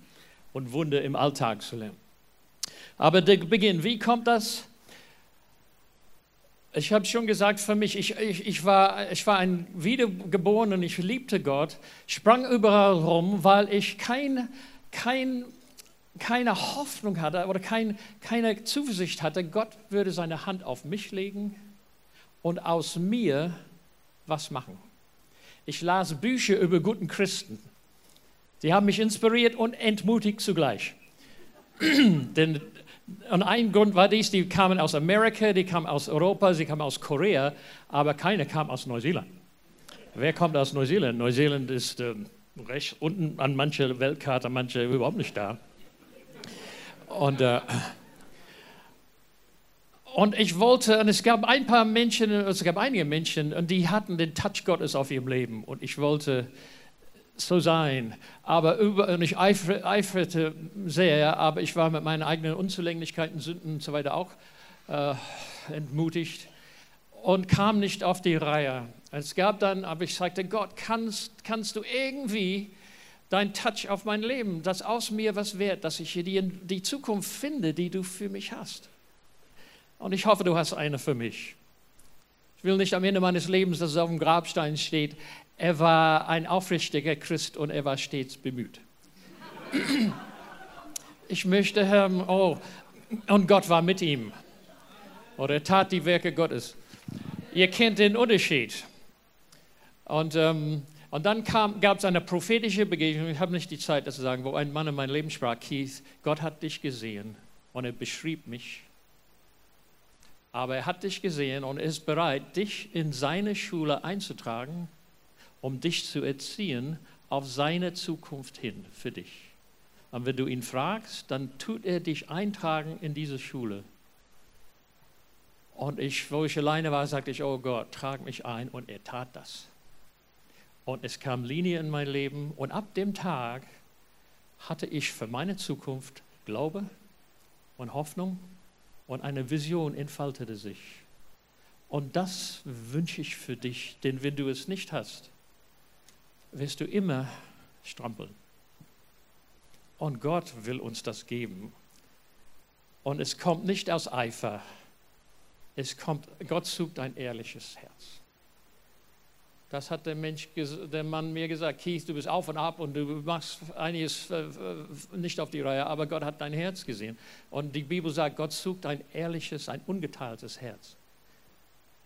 und Wunder im Alltag zu lernen. Aber der Beginn, wie kommt das? Ich habe schon gesagt, für mich, ich, ich, ich, war, ich war ein Wiedergeborener und ich liebte Gott, sprang überall rum, weil ich kein, kein, keine Hoffnung hatte oder kein, keine Zuversicht hatte, Gott würde seine Hand auf mich legen und aus mir was machen. Ich las Bücher über guten Christen. Sie haben mich inspiriert und entmutigt zugleich. Denn und ein Grund war dies, die kamen aus Amerika, die kamen aus Europa, sie kamen aus Korea, aber keine kam aus Neuseeland. Wer kommt aus Neuseeland? Neuseeland ist äh, recht unten an mancher Weltkarte, manche überhaupt nicht da. Und, äh, und ich wollte, und es gab ein paar Menschen, es gab einige Menschen, und die hatten den Touch Gottes auf ihrem Leben. Und ich wollte so sein. Aber über, und ich eiferte sehr, aber ich war mit meinen eigenen Unzulänglichkeiten, Sünden und so weiter auch äh, entmutigt und kam nicht auf die Reihe. Es gab dann, aber ich sagte, Gott, kannst, kannst du irgendwie dein Touch auf mein Leben, das aus mir was wert, dass ich die, die Zukunft finde, die du für mich hast. Und ich hoffe, du hast eine für mich. Ich will nicht am Ende meines Lebens, dass es auf dem Grabstein steht, er war ein aufrichtiger Christ und er war stets bemüht. Ich möchte, Herr, oh, und Gott war mit ihm. Oder er tat die Werke Gottes. Ihr kennt den Unterschied. Und, ähm, und dann gab es eine prophetische Begegnung, ich habe nicht die Zeit, das zu sagen, wo ein Mann in mein Leben sprach, Keith, Gott hat dich gesehen und er beschrieb mich. Aber er hat dich gesehen und ist bereit, dich in seine Schule einzutragen um dich zu erziehen auf seine Zukunft hin für dich. Und wenn du ihn fragst, dann tut er dich eintragen in diese Schule. Und ich, wo ich alleine war, sagte ich, oh Gott, trag mich ein. Und er tat das. Und es kam Linie in mein Leben. Und ab dem Tag hatte ich für meine Zukunft Glaube und Hoffnung und eine Vision entfaltete sich. Und das wünsche ich für dich, denn wenn du es nicht hast, wirst du immer strampeln. Und Gott will uns das geben. Und es kommt nicht aus Eifer. Es kommt, Gott sucht ein ehrliches Herz. Das hat der, Mensch, der Mann mir gesagt. Keith, du bist auf und ab und du machst einiges äh, äh, nicht auf die Reihe, aber Gott hat dein Herz gesehen. Und die Bibel sagt, Gott sucht ein ehrliches, ein ungeteiltes Herz.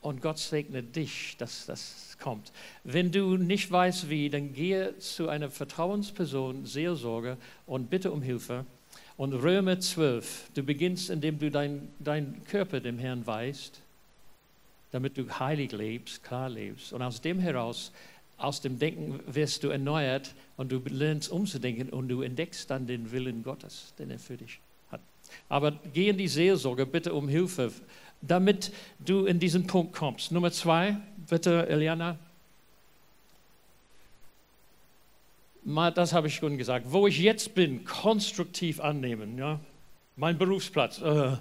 Und Gott segne dich, dass das kommt. Wenn du nicht weißt wie, dann gehe zu einer Vertrauensperson, Seelsorge und bitte um Hilfe. Und Römer 12, du beginnst, indem du deinen dein Körper dem Herrn weißt, damit du heilig lebst, klar lebst. Und aus dem heraus, aus dem Denken wirst du erneuert und du lernst umzudenken und du entdeckst dann den Willen Gottes, den er für dich hat. Aber geh in die Seelsorge, bitte um Hilfe damit du in diesen Punkt kommst. Nummer zwei, bitte, Eliana. Das habe ich schon gesagt. Wo ich jetzt bin, konstruktiv annehmen. Ja? Mein Berufsplatz, äh,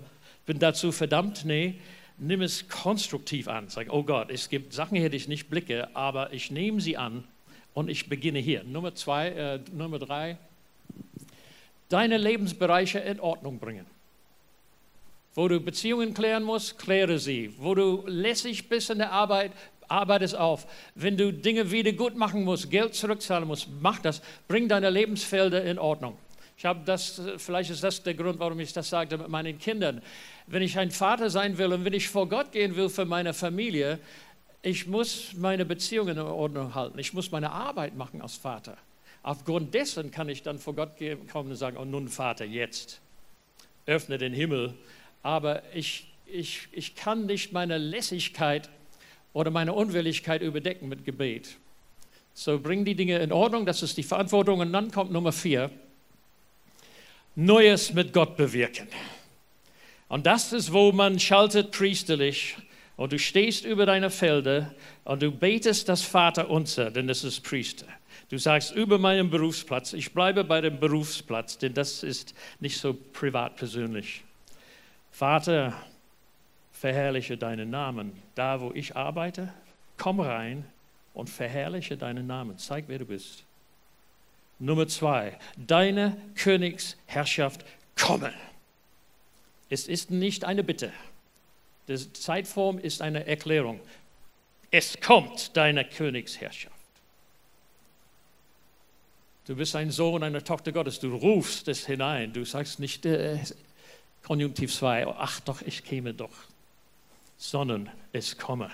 bin dazu verdammt? Nee, nimm es konstruktiv an. Sag, oh Gott, es gibt Sachen hier, die ich nicht blicke, aber ich nehme sie an und ich beginne hier. Nummer zwei, äh, Nummer drei, deine Lebensbereiche in Ordnung bringen. Wo du Beziehungen klären musst, kläre sie. Wo du lässig bist in der Arbeit, arbeite es auf. Wenn du Dinge wieder gut machen musst, Geld zurückzahlen musst, mach das. Bring deine Lebensfelder in Ordnung. Ich habe das, vielleicht ist das der Grund, warum ich das sagte mit meinen Kindern. Wenn ich ein Vater sein will und wenn ich vor Gott gehen will für meine Familie, ich muss meine Beziehungen in Ordnung halten. Ich muss meine Arbeit machen als Vater. Aufgrund dessen kann ich dann vor Gott kommen und sagen, oh nun Vater, jetzt öffne den Himmel aber ich, ich, ich kann nicht meine Lässigkeit oder meine Unwilligkeit überdecken mit Gebet. So bring die Dinge in Ordnung, das ist die Verantwortung. Und dann kommt Nummer vier, Neues mit Gott bewirken. Und das ist, wo man schaltet priesterlich und du stehst über deine Felder und du betest das Vaterunser, denn das ist Priester. Du sagst über meinen Berufsplatz, ich bleibe bei dem Berufsplatz, denn das ist nicht so privat persönlich. Vater, verherrliche deinen Namen. Da, wo ich arbeite, komm rein und verherrliche deinen Namen. Zeig, wer du bist. Nummer zwei, deine Königsherrschaft komme. Es ist nicht eine Bitte. Die Zeitform ist eine Erklärung. Es kommt deine Königsherrschaft. Du bist ein Sohn, eine Tochter Gottes. Du rufst es hinein. Du sagst nicht, äh, Konjunktiv 2, ach doch, ich käme doch, sondern es komme.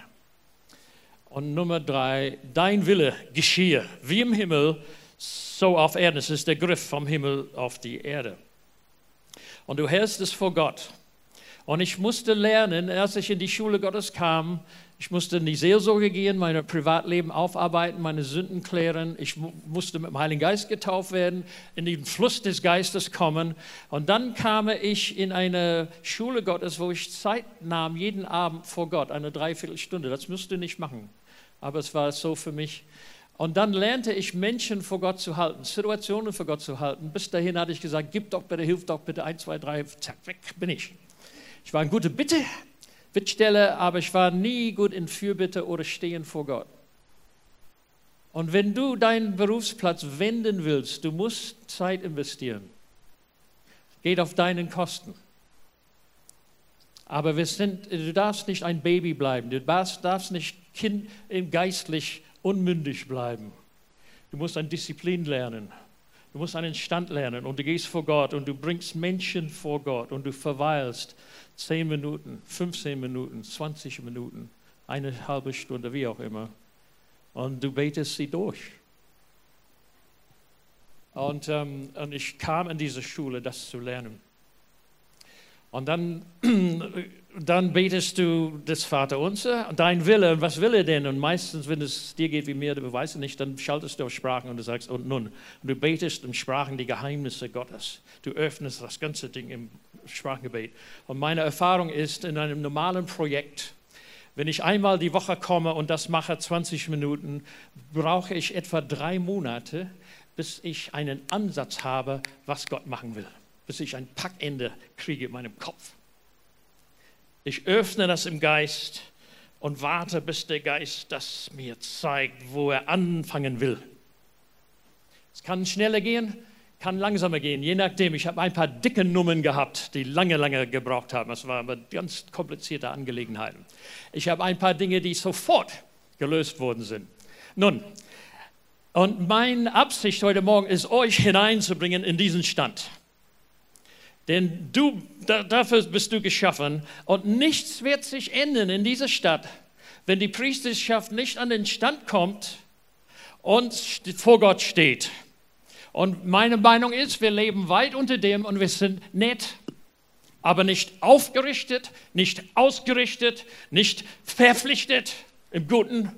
Und Nummer drei, dein Wille geschehe, wie im Himmel, so auf Erden. Es ist der Griff vom Himmel auf die Erde. Und du hältst es vor Gott. Und ich musste lernen, als ich in die Schule Gottes kam, ich musste in die Seelsorge gehen, mein Privatleben aufarbeiten, meine Sünden klären. Ich musste mit dem Heiligen Geist getauft werden, in den Fluss des Geistes kommen. Und dann kam ich in eine Schule Gottes, wo ich Zeit nahm, jeden Abend vor Gott, eine Dreiviertelstunde. Das müsste ich nicht machen, aber es war so für mich. Und dann lernte ich Menschen vor Gott zu halten, Situationen vor Gott zu halten. Bis dahin hatte ich gesagt, gib doch bitte, hilf doch bitte, eins, zwei, drei, zack, weg bin ich. Ich war ein guter Bitte, Bittsteller, aber ich war nie gut in Fürbitte oder Stehen vor Gott. Und wenn du deinen Berufsplatz wenden willst, du musst Zeit investieren. Geht auf deinen Kosten. Aber wir sind, du darfst nicht ein Baby bleiben, du darfst, nicht kind, geistlich unmündig bleiben. Du musst eine Disziplin lernen. Du musst einen Stand lernen und du gehst vor Gott und du bringst Menschen vor Gott und du verweilst 10 Minuten, 15 Minuten, 20 Minuten, eine halbe Stunde, wie auch immer. Und du betest sie durch. Und, ähm, und ich kam in diese Schule, das zu lernen. Und dann, dann betest du das Vaterunser, dein Wille, und was will er denn? Und meistens, wenn es dir geht wie mir, du weißt es nicht, dann schaltest du auf Sprachen und du sagst, und nun. Und du betest in Sprachen die Geheimnisse Gottes. Du öffnest das ganze Ding im Sprachengebet. Und meine Erfahrung ist, in einem normalen Projekt, wenn ich einmal die Woche komme und das mache 20 Minuten, brauche ich etwa drei Monate, bis ich einen Ansatz habe, was Gott machen will bis ich ein Packende kriege in meinem Kopf. Ich öffne das im Geist und warte, bis der Geist das mir zeigt, wo er anfangen will. Es kann schneller gehen, kann langsamer gehen, je nachdem. Ich habe ein paar dicke Nummern gehabt, die lange, lange gebraucht haben. Das waren aber ganz komplizierte Angelegenheiten. Ich habe ein paar Dinge, die sofort gelöst worden sind. Nun, und meine Absicht heute Morgen ist, euch hineinzubringen in diesen Stand. Denn du, dafür bist du geschaffen und nichts wird sich ändern in dieser Stadt, wenn die Priesterschaft nicht an den Stand kommt und vor Gott steht. Und meine Meinung ist, wir leben weit unter dem und wir sind nett, aber nicht aufgerichtet, nicht ausgerichtet, nicht verpflichtet im Guten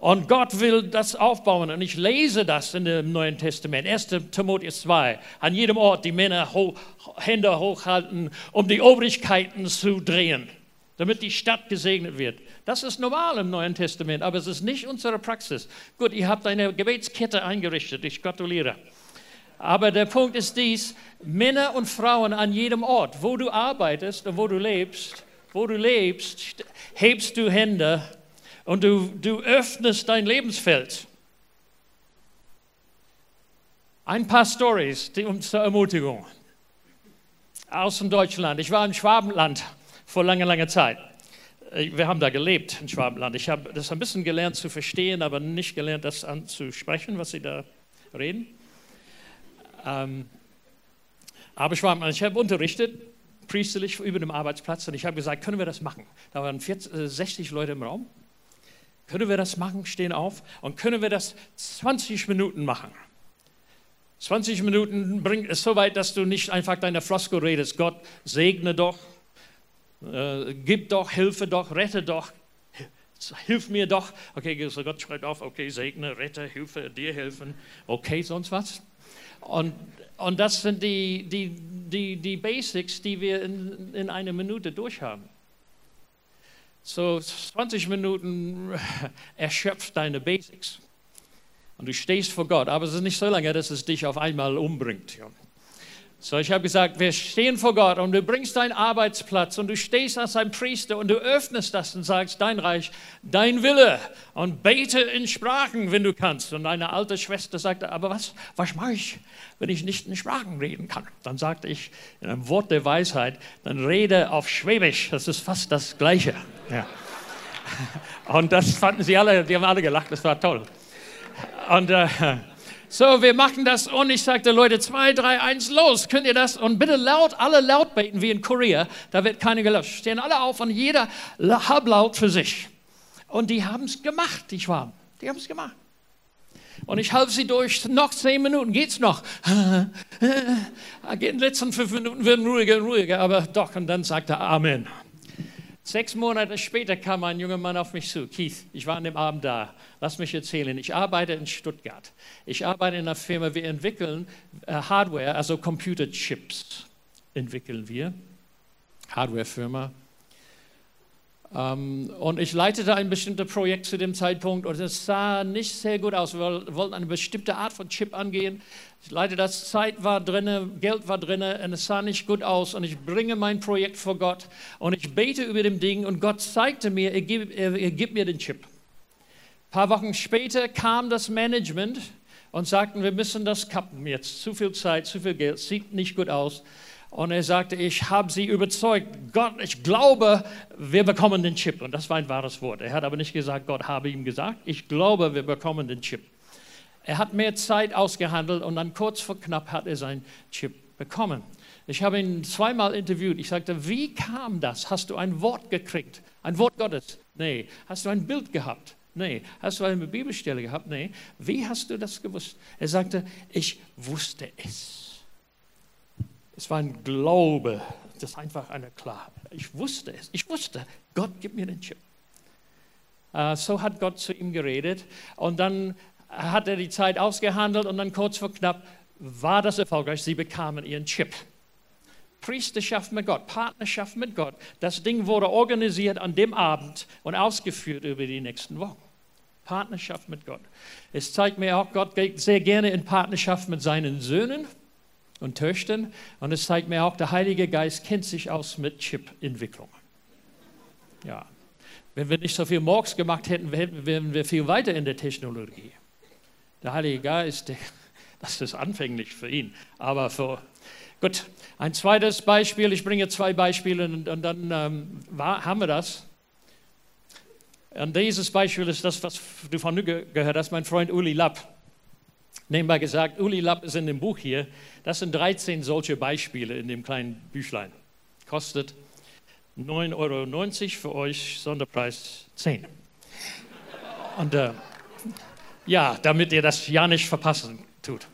und Gott will das aufbauen. Und ich lese das in dem Neuen Testament. 1. Timotheus 2. An jedem Ort die Männer hoch, Hände hochhalten, um die Obrigkeiten zu drehen, damit die Stadt gesegnet wird. Das ist normal im Neuen Testament, aber es ist nicht unsere Praxis. Gut, ihr habt eine Gebetskette eingerichtet. Ich gratuliere. Aber der Punkt ist dies, Männer und Frauen an jedem Ort, wo du arbeitest und wo du lebst, wo du lebst, hebst du Hände und du, du öffnest dein Lebensfeld. Ein paar Stories zur Ermutigung aus Deutschland. Ich war im Schwabenland vor langer, langer Zeit. Äh, wir haben da gelebt in Schwabenland. Ich habe das ein bisschen gelernt zu verstehen, aber nicht gelernt, das anzusprechen, was sie da reden. Ähm, aber Schwabenland, ich habe unterrichtet, priesterlich über dem Arbeitsplatz, und ich habe gesagt, können wir das machen? Da waren 40, 60 Leute im Raum. Können wir das machen? Stehen auf. Und können wir das 20 Minuten machen? 20 Minuten bringt es so weit, dass du nicht einfach deine Floskel redest. Gott segne doch, äh, gib doch, hilfe doch, rette doch, hilf mir doch. Okay, so Gott schreibt auf, okay, segne, rette, hilfe, dir helfen. Okay, sonst was? Und, und das sind die, die, die, die Basics, die wir in, in einer Minute durchhaben. So 20 Minuten erschöpft deine Basics. Und du stehst vor Gott, aber es ist nicht so lange, dass es dich auf einmal umbringt. So, ich habe gesagt, wir stehen vor Gott und du bringst deinen Arbeitsplatz und du stehst als ein Priester und du öffnest das und sagst, dein Reich, dein Wille und bete in Sprachen, wenn du kannst. Und eine alte Schwester sagte, aber was, was mache ich, wenn ich nicht in Sprachen reden kann? Dann sagte ich in einem Wort der Weisheit, dann rede auf Schwäbisch, das ist fast das Gleiche. Ja. Und das fanden sie alle, die haben alle gelacht, das war toll. Und äh, so, wir machen das und ich sagte, Leute, zwei, drei, eins, los, könnt ihr das? Und bitte laut, alle laut beten wie in Korea, da wird keiner gelöscht. Stehen alle auf und jeder halblaut für sich. Und die haben es gemacht, die Schwaben. Die haben es gemacht. Und ich halte sie durch, noch zehn Minuten, geht's noch? In den letzten fünf Minuten werden ruhiger und ruhiger, aber doch, und dann sagt er Amen. Sechs Monate später kam ein junger Mann auf mich zu. Keith, ich war an dem Abend da. Lass mich erzählen. Ich arbeite in Stuttgart. Ich arbeite in einer Firma, wir entwickeln äh, Hardware, also Computerchips entwickeln wir. Hardwarefirma. Ähm, und ich leitete ein bestimmtes Projekt zu dem Zeitpunkt und es sah nicht sehr gut aus. Wir wollten eine bestimmte Art von Chip angehen. Ich leite das, Zeit war drin, Geld war drin und es sah nicht gut aus. Und ich bringe mein Projekt vor Gott und ich bete über dem Ding und Gott zeigte mir, er gibt, er, er gibt mir den Chip. Ein paar Wochen später kam das Management und sagten, wir müssen das kappen jetzt. Zu viel Zeit, zu viel Geld, sieht nicht gut aus. Und er sagte, ich habe sie überzeugt. Gott, ich glaube, wir bekommen den Chip. Und das war ein wahres Wort. Er hat aber nicht gesagt, Gott habe ihm gesagt, ich glaube, wir bekommen den Chip. Er hat mehr Zeit ausgehandelt und dann kurz vor knapp hat er seinen Chip bekommen. Ich habe ihn zweimal interviewt. Ich sagte, wie kam das? Hast du ein Wort gekriegt? Ein Wort Gottes? Nee. Hast du ein Bild gehabt? Nee. Hast du eine Bibelstelle gehabt? Nee. Wie hast du das gewusst? Er sagte, ich wusste es. Es war ein Glaube, das ist einfach eine Klarheit. Ich wusste es, ich wusste, Gott gibt mir den Chip. Uh, so hat Gott zu ihm geredet und dann hat er die Zeit ausgehandelt und dann kurz vor knapp war das erfolgreich. Sie bekamen ihren Chip. Priesterschaft mit Gott, Partnerschaft mit Gott. Das Ding wurde organisiert an dem Abend und ausgeführt über die nächsten Wochen. Partnerschaft mit Gott. Es zeigt mir auch, Gott geht sehr gerne in Partnerschaft mit seinen Söhnen und Töchtern. Und es zeigt mir auch, der Heilige Geist kennt sich aus mit Chip-Entwicklung. Ja. Wenn wir nicht so viel Morgs gemacht hätten, wären wir viel weiter in der Technologie. Der Heilige Geist, das ist anfänglich für ihn. Aber für, gut, ein zweites Beispiel, ich bringe zwei Beispiele und, und dann ähm, war, haben wir das. Und dieses Beispiel ist das, was du von gehört hast, mein Freund Uli Lapp. Nebenbei gesagt, Uli Lapp ist in dem Buch hier. Das sind 13 solche Beispiele in dem kleinen Büchlein. Kostet 9,90 Euro für euch, Sonderpreis 10. Und äh, ja, damit ihr das ja nicht verpassen tut.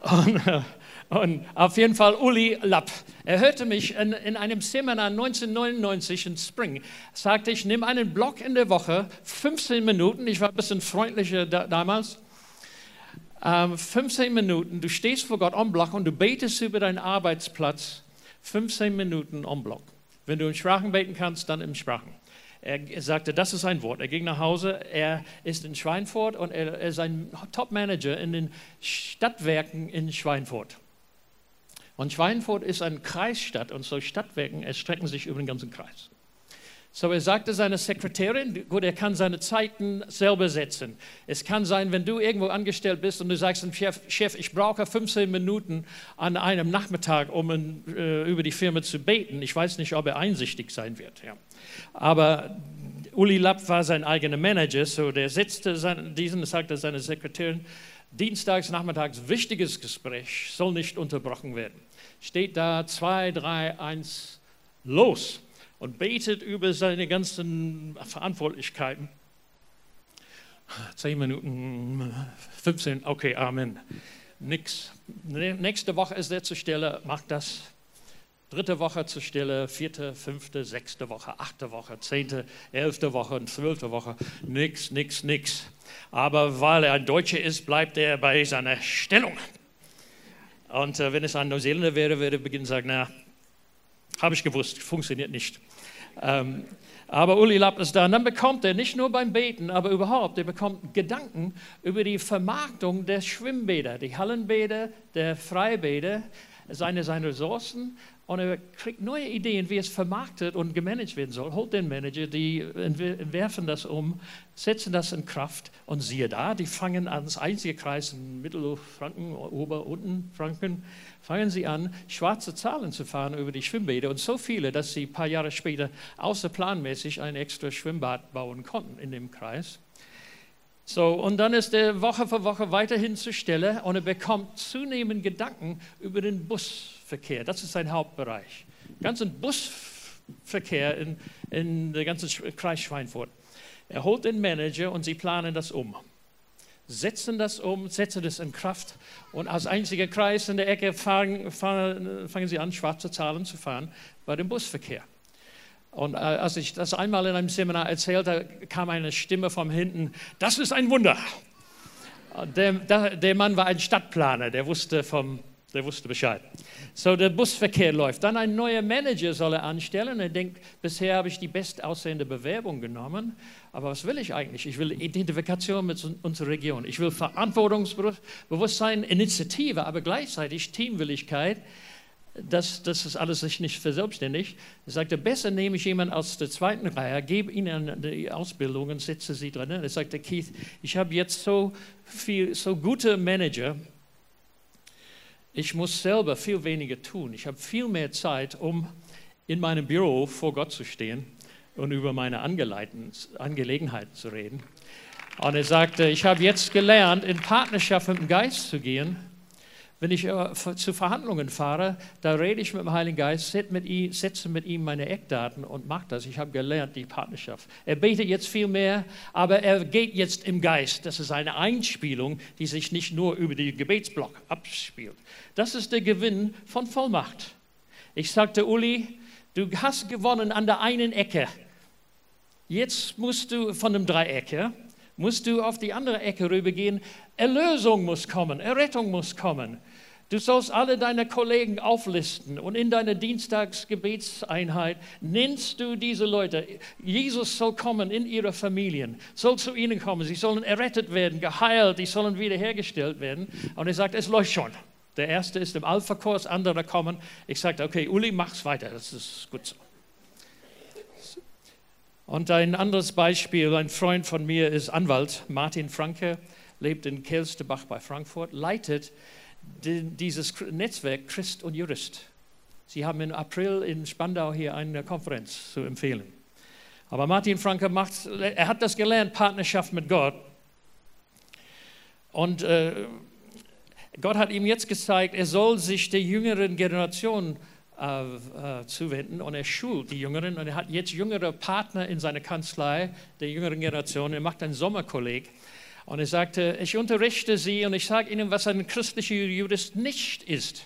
Und, äh, und auf jeden Fall Uli Lapp. Er hörte mich in, in, einem Seminar 1999 in Spring. Sagte ich, nimm einen Block in der Woche, 15 Minuten. Ich war ein bisschen freundlicher da, damals ähm, 15 Minuten, du stehst vor Gott on Block und du betest über deinen Arbeitsplatz 15 Minuten on Block. Wenn du in Sprachen beten kannst, dann in Sprachen. Er sagte, das ist ein Wort. Er ging nach Hause, er ist in Schweinfurt und er ist ein Top-Manager in den Stadtwerken in Schweinfurt. Und Schweinfurt ist eine Kreisstadt und so Stadtwerken erstrecken sich über den ganzen Kreis. So, er sagte seiner Sekretärin, gut, er kann seine Zeiten selber setzen. Es kann sein, wenn du irgendwo angestellt bist und du sagst dem Chef, Chef ich brauche 15 Minuten an einem Nachmittag, um äh, über die Firma zu beten. Ich weiß nicht, ob er einsichtig sein wird. Ja. Aber Uli Lapp war sein eigener Manager, so der setzte seine, diesen, sagte seine Sekretärin, dienstags, nachmittags, wichtiges Gespräch, soll nicht unterbrochen werden. Steht da 2, 3, 1, los und betet über seine ganzen Verantwortlichkeiten. Zehn Minuten, 15, okay, Amen. Nix. Nächste Woche ist er zur Stelle, macht das. Dritte Woche zur Stelle, vierte, fünfte, sechste Woche, achte Woche, zehnte, elfte Woche und zwölfte Woche. Nix, nix, nix. Aber weil er ein Deutscher ist, bleibt er bei seiner Stellung. Und äh, wenn es ein Neuseeländer wäre, würde er beginnen zu sagen, na, habe ich gewusst, funktioniert nicht. Ähm, aber Uli Lapp ist da. Und dann bekommt er nicht nur beim Beten, aber überhaupt, er bekommt Gedanken über die Vermarktung der Schwimmbäder, die Hallenbäder, der Freibäder, seine, seine Ressourcen und er kriegt neue Ideen, wie es vermarktet und gemanagt werden soll. Holt den Manager, die werfen das um, setzen das in Kraft und siehe da, die fangen an, das einzige Kreis in Mittelfranken, Ober-, unten Franken, fangen sie an, schwarze Zahlen zu fahren über die Schwimmbäder und so viele, dass sie ein paar Jahre später außerplanmäßig ein extra Schwimmbad bauen konnten in dem Kreis. So, und dann ist er Woche für Woche weiterhin zur Stelle und er bekommt zunehmend Gedanken über den Busverkehr. Das ist sein Hauptbereich. Ganzen Busverkehr in, in der ganzen Kreis Schweinfurt. Er holt den Manager und sie planen das um. Setzen das um, setzen das in Kraft und als einziger Kreis in der Ecke fangen, fangen, fangen sie an, schwarze Zahlen zu fahren bei dem Busverkehr. Und äh, als ich das einmal in einem Seminar erzählte, kam eine Stimme von hinten, das ist ein Wunder. Der, der, der Mann war ein Stadtplaner, der wusste, vom, der wusste Bescheid. So, der Busverkehr läuft. Dann ein neuer Manager soll er anstellen. Er denkt, bisher habe ich die bestaussehende Bewerbung genommen. Aber was will ich eigentlich? Ich will Identifikation mit unserer Region. Ich will Verantwortungsbewusstsein, Initiative, aber gleichzeitig Teamwilligkeit das, das ist alles nicht verselbstständigt. Er sagte, besser nehme ich jemanden aus der zweiten Reihe, gebe ihnen die Ausbildung und setze sie drin. Er sagte, Keith, ich habe jetzt so viel, so gute Manager, ich muss selber viel weniger tun. Ich habe viel mehr Zeit, um in meinem Büro vor Gott zu stehen und über meine Angelegenheiten zu reden. Und er sagte, ich habe jetzt gelernt, in Partnerschaft mit dem Geist zu gehen wenn ich äh, zu Verhandlungen fahre, da rede ich mit dem Heiligen Geist, setze mit, ihm, meine Eckdaten und mache das. Ich habe gelernt, die Partnerschaft. Er betet jetzt viel mehr, aber er geht jetzt im Geist. Das ist eine Einspielung, die sich nicht nur über den Gebetsblock abspielt. Das ist der Gewinn von Vollmacht. Ich sagte, Uli, du hast gewonnen an der einen Ecke. Jetzt musst du von dem Dreieck, musst du auf die andere Ecke rübergehen. Erlösung muss kommen, Errettung muss kommen. Du sollst alle deine Kollegen auflisten und in deiner Dienstagsgebetseinheit nennst du diese Leute. Jesus soll kommen in ihre Familien, soll zu ihnen kommen. Sie sollen errettet werden, geheilt, die sollen wiederhergestellt werden. Und er sagt, es läuft schon. Der erste ist im Alpha-Kurs, andere kommen. Ich sagte, okay, Uli, mach's weiter, das ist gut so. Und ein anderes Beispiel, ein Freund von mir ist Anwalt, Martin Franke, lebt in Kelstebach bei Frankfurt, leitet dieses Netzwerk Christ und Jurist. Sie haben im April in Spandau hier eine Konferenz zu empfehlen. Aber Martin Franke macht, er hat das gelernt, Partnerschaft mit Gott. Und äh, Gott hat ihm jetzt gezeigt, er soll sich der jüngeren Generation äh, äh, zuwenden und er schult die Jüngeren und er hat jetzt jüngere Partner in seiner Kanzlei der jüngeren Generation. Er macht ein Sommerkolleg und er sagte, ich unterrichte Sie und ich sage Ihnen, was ein christlicher Jurist nicht ist.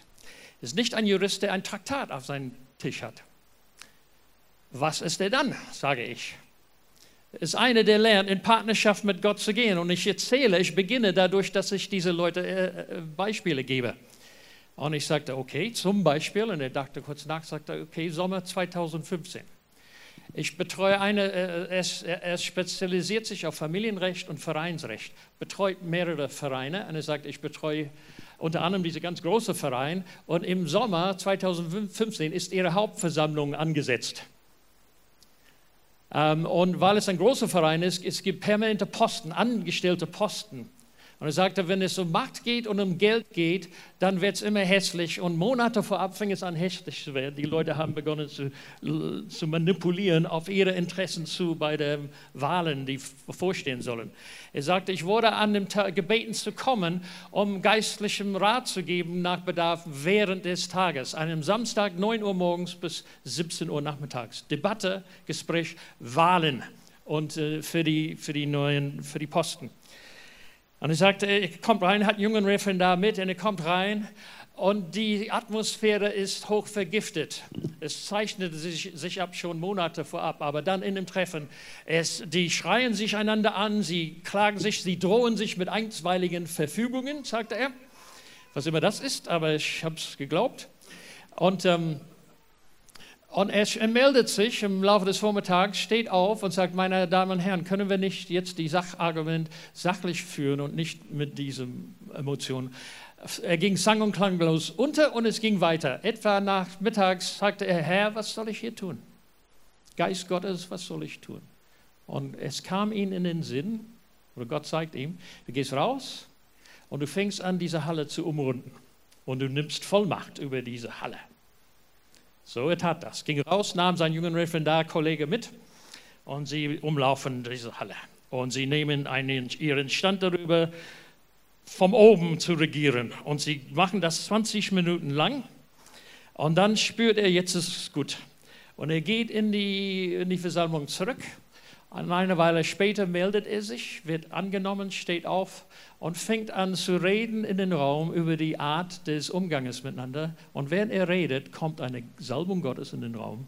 Es ist nicht ein Jurist, der ein Traktat auf seinem Tisch hat. Was ist er dann, sage ich? ist einer, der lernt, in Partnerschaft mit Gott zu gehen. Und ich erzähle, ich beginne dadurch, dass ich diese Leute äh, äh Beispiele gebe. Und ich sagte, okay, zum Beispiel, und er dachte kurz nach, sagte, okay, Sommer 2015. Ich betreue eine, äh, es, er spezialisiert sich auf Familienrecht und Vereinsrecht, betreut mehrere Vereine und er sagt, ich betreue unter anderem diese ganz große Verein und im Sommer 2015 ist ihre Hauptversammlung angesetzt. Ähm, und weil es ein großer Verein ist, es gibt permanente Posten, angestellte Posten. Und er sagte, wenn es um Macht geht und um Geld geht, dann wird es immer hässlich. Und Monate vorab fing es an, hässlich zu werden. Die Leute haben begonnen zu, zu manipulieren auf ihre Interessen zu bei den Wahlen, die bevorstehen sollen. Er sagte, ich wurde an dem Tag gebeten zu kommen, um geistlichem Rat zu geben nach Bedarf während des Tages. An einem Samstag, 9 Uhr morgens bis 17 Uhr nachmittags. Debatte, Gespräch, Wahlen und äh, für, die, für, die neuen, für die Posten. Und er sagte, er kommt rein, hat einen jungen Referendar mit und er kommt rein und die Atmosphäre ist hoch vergiftet. Es zeichnete sich, sich, ab schon Monate vorab, aber dann in dem Treffen, es, die schreien sich einander an, sie klagen sich, sie drohen sich mit einstweiligen Verfügungen, sagte er. Was immer das ist, aber ich habe es geglaubt. Und ähm, und er meldet sich im Laufe des Vormittags, steht auf und sagt, meine Damen und Herren, können wir nicht jetzt die Sachargument sachlich führen und nicht mit diesen Emotionen. Er ging sang- und klanglos unter und es ging weiter. Etwa nachmittags sagte er, Herr, was soll ich hier tun? Geist Gottes, was soll ich tun? Und es kam ihm in den Sinn, oder Gott sagt ihm, du gehst raus und du fängst an, diese Halle zu umrunden. Und du nimmst Vollmacht über diese Halle. So, er tat das. Ging raus, nahm seinen jungen Referendarkollege mit und sie umlaufen diese Halle. Und sie nehmen einen, ihren Stand darüber, vom oben zu regieren. Und sie machen das 20 Minuten lang. Und dann spürt er, jetzt ist es gut. Und er geht in die, in die Versammlung zurück Eine Weile später meldet er sich, wird angenommen, steht auf und fängt an zu reden in den Raum über die Art des Umganges miteinander. Und während er redet, kommt eine Salbung Gottes in den Raum.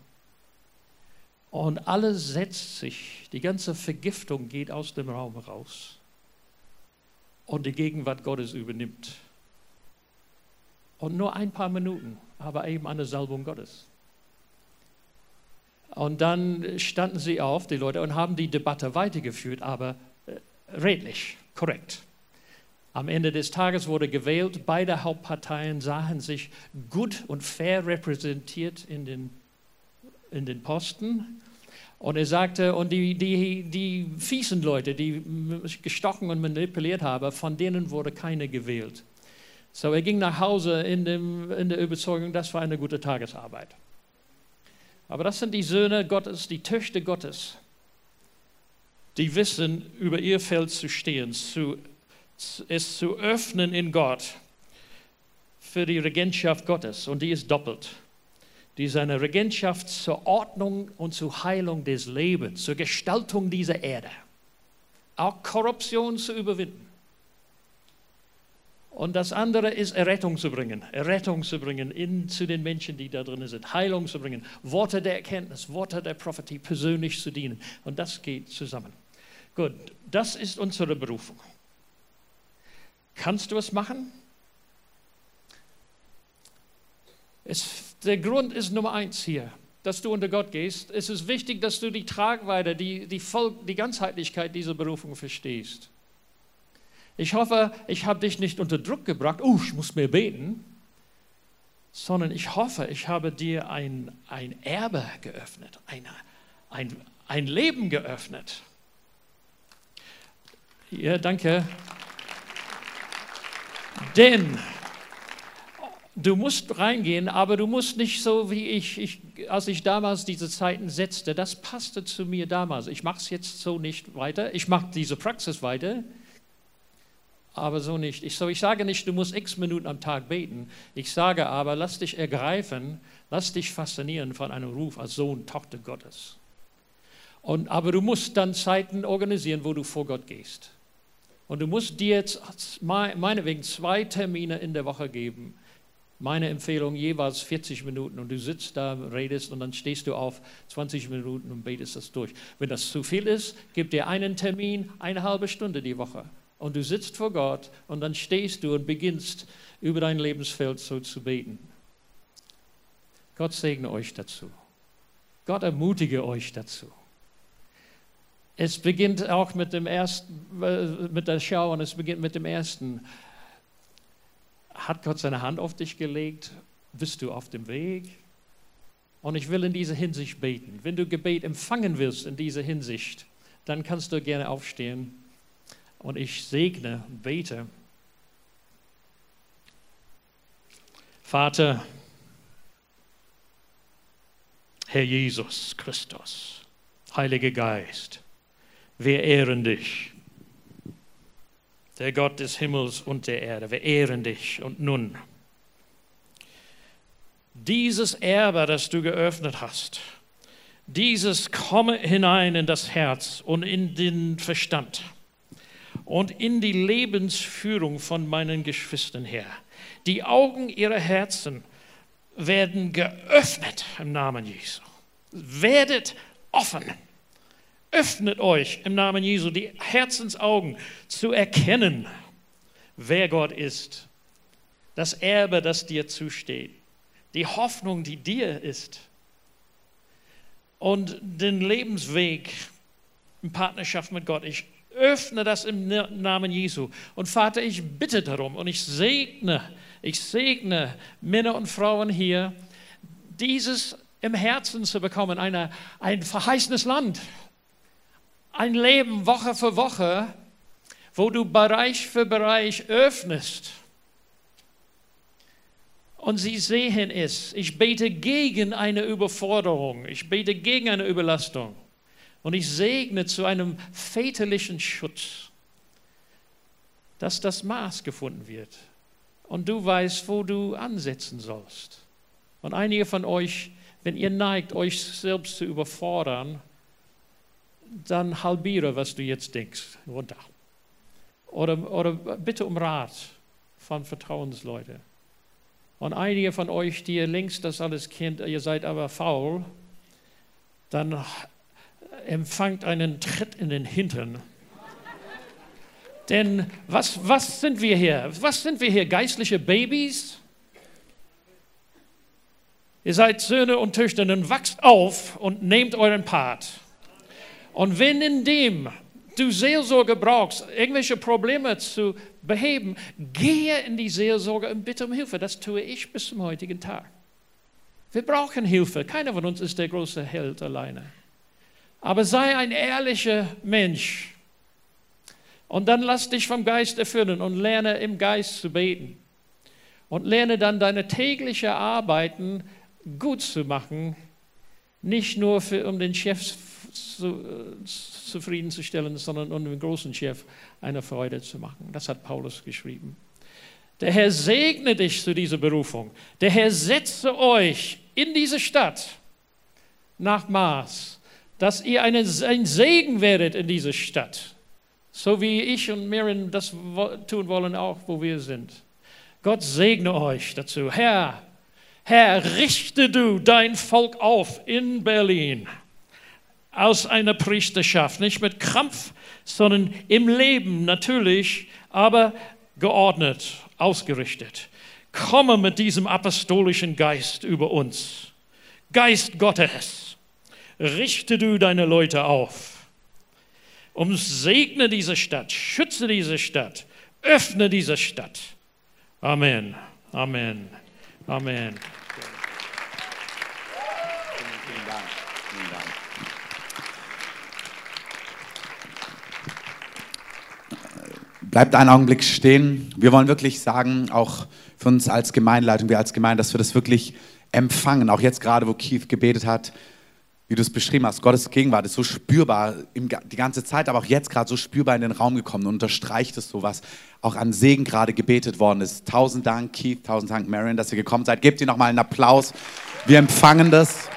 Und alles setzt sich, die ganze Vergiftung geht aus dem Raum raus. Und die Gegenwart Gottes übernimmt. Und nur ein paar Minuten, aber eben eine Salbung Gottes. Und dann standen sie auf, die Leute, und haben die Debatte weitergeführt, aber äh, redlich, korrekt. Am Ende des Tages wurde gewählt, beide Hauptparteien sahen sich gut und fair repräsentiert in den, in den Posten. Und er sagte, und die, die, die fiesen Leute, die gestochen und manipuliert haben, von denen wurde keine gewählt. So, er ging nach Hause in, dem, in der Überzeugung, das war eine gute Tagesarbeit. Aber das sind die Söhne Gottes, die Töchter Gottes, die wissen, über ihr Feld zu stehen, zu, es zu öffnen in Gott für die Regentschaft Gottes. Und die ist doppelt. Die ist eine Regentschaft zur Ordnung und zur Heilung des Lebens, zur Gestaltung dieser Erde. Auch Korruption zu überwinden. Und das andere ist Errettung zu bringen, Errettung zu bringen in, zu den Menschen, die da drin sind, Heilung zu bringen, Worte der Erkenntnis, Worte der Prophetie persönlich zu dienen. Und das geht zusammen. Gut, das ist unsere Berufung. Kannst du es machen? Es, der Grund ist Nummer eins hier, dass du unter Gott gehst. Es ist wichtig, dass du die Tragweite, die, die, Voll, die Ganzheitlichkeit dieser Berufung verstehst. Ich hoffe, ich habe dich nicht unter Druck gebracht, oh, ich muss mehr beten, sondern ich hoffe, ich habe dir ein, ein Erbe geöffnet, eine, ein, ein Leben geöffnet. Ja, danke. Denn du musst reingehen, aber du musst nicht so wie ich, ich als ich damals diese Zeiten setzte, das passte zu mir damals. Ich mache es jetzt so nicht weiter. Ich mache diese Praxis weiter aber so nicht. Ich, so, ich sage nicht, du musst x Minuten am Tag beten. Ich sage aber, lass dich ergreifen, lass dich faszinieren von einem Ruf als Sohn, Tochter Gottes. Und, aber du musst dann Zeiten organisieren, wo du vor Gott gehst. Und du musst dir jetzt meinetwegen zwei Termine in der Woche geben. Meine Empfehlung jeweils 40 Minuten und du sitzt da, redest und dann stehst du auf 20 Minuten und betest das durch. Wenn das zu viel ist, gib dir einen Termin, eine halbe Stunde die Woche und du sitzt vor Gott und dann stehst du und beginnst über dein Lebensfeld so zu beten. Gott segne euch dazu. Gott ermutige euch dazu. Es beginnt auch mit dem ersten, äh, mit der Schau und es beginnt mit dem ersten. Hat Gott seine Hand auf dich gelegt? Bist du auf dem Weg? Und ich will in dieser Hinsicht beten. Wenn du Gebet empfangen willst in dieser Hinsicht, dann kannst du gerne aufstehen. Und ich segne, bete. Vater, Herr Jesus Christus, Heiliger Geist, wir ehren dich. Der Gott des Himmels und der Erde, wir ehren dich. Und nun, dieses Erbe, das du geöffnet hast, dieses komme hinein in das Herz und in den Verstand und in die Lebensführung von meinen Geschwistern her. Die Augen ihrer Herzen werden geöffnet im Namen Jesu. Werdet offen. Öffnet euch im Namen Jesu die Herzensaugen zu erkennen, wer Gott ist. Das Erbe, das dir zusteht. Die Hoffnung, die dir ist. Und den Lebensweg in Partnerschaft mit Gott. Ich öffne das im Namen Jesu. Und Vater, ich bitte darum und ich segne, ich segne Männer und Frauen hier, dieses im Herzen zu bekommen, eine, ein verheißenes Land, ein Leben Woche für Woche, wo du Bereich für Bereich öffnest. Und sie sehen es. Ich bete gegen eine Überforderung. Ich bete gegen eine Überlastung. Und ich segne zu einem väterlichen Schutz, dass das Maß gefunden wird. Und du weißt, wo du ansetzen sollst. Und einige von euch, wenn ihr neigt, euch selbst zu überfordern, dann halbiere, was du jetzt denkst, runter. Oder, oder bitte um Rat von Vertrauensleuten. Und einige von euch, die ihr längst das alles kennt, ihr seid aber faul, dann empfangt einen Tritt in den Hintern. Denn was, was sind wir hier? Was sind wir hier? Geistliche Babys? Ihr seid Söhne und Töchter, dann wachst auf und nehmt euren Part. Und wenn in dem du Seelsorge brauchst, irgendwelche Probleme zu beheben, gehe in die Seelsorge und bitte um Hilfe. Das tue ich bis zum heutigen Tag. Wir brauchen Hilfe. Keiner von uns ist der große Held alleine. Aber sei ein ehrlicher Mensch. Und dann lass dich vom Geist erfüllen und lerne im Geist zu beten. Und lerne dann deine tägliche Arbeiten gut zu machen, nicht nur für, um den Chef zu, äh, zufriedenzustellen, sondern um dem großen Chef eine Freude zu machen. Das hat Paulus geschrieben. Der Herr segne dich zu dieser Berufung. Der Herr setze euch in diese Stadt nach Maß, dass ihr eine, ein Segen werdet in dieser Stadt. So wie ich und Miriam das tun wollen, auch wo wir sind. Gott segne euch dazu. Herr, Herr, richte du dein Volk auf in Berlin aus einer Priesterschaft, nicht mit Krampf, sondern im Leben natürlich, aber geordnet, ausgerichtet. Komme mit diesem apostolischen Geist über uns. Geist Gottes, richte du deine Leute auf. Umsegne diese Stadt, schütze diese Stadt, öffne diese Stadt. Amen. Amen. Amen. Bleibt einen Augenblick stehen. Wir wollen wirklich sagen, auch für uns als Gemeinleitung, wir als Gemeinde, dass wir das wirklich empfangen. Auch jetzt gerade, wo Keith gebetet hat, wie du es beschrieben hast, Gottes Gegenwart ist so spürbar die ganze Zeit, aber auch jetzt gerade so spürbar in den Raum gekommen und unterstreicht es so, was auch an Segen gerade gebetet worden ist. Tausend Dank, Keith, tausend Dank, Marion, dass ihr gekommen seid. Gebt ihr nochmal einen Applaus. Wir empfangen das.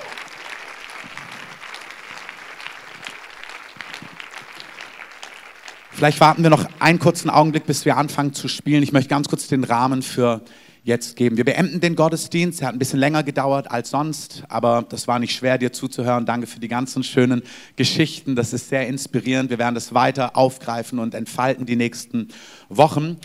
Vielleicht warten wir noch einen kurzen Augenblick, bis wir anfangen zu spielen. Ich möchte ganz kurz den Rahmen für jetzt geben. Wir beenden den Gottesdienst. Er hat ein bisschen länger gedauert als sonst, aber das war nicht schwer, dir zuzuhören. Danke für die ganzen schönen Geschichten. Das ist sehr inspirierend. Wir werden das weiter aufgreifen und entfalten die nächsten Wochen.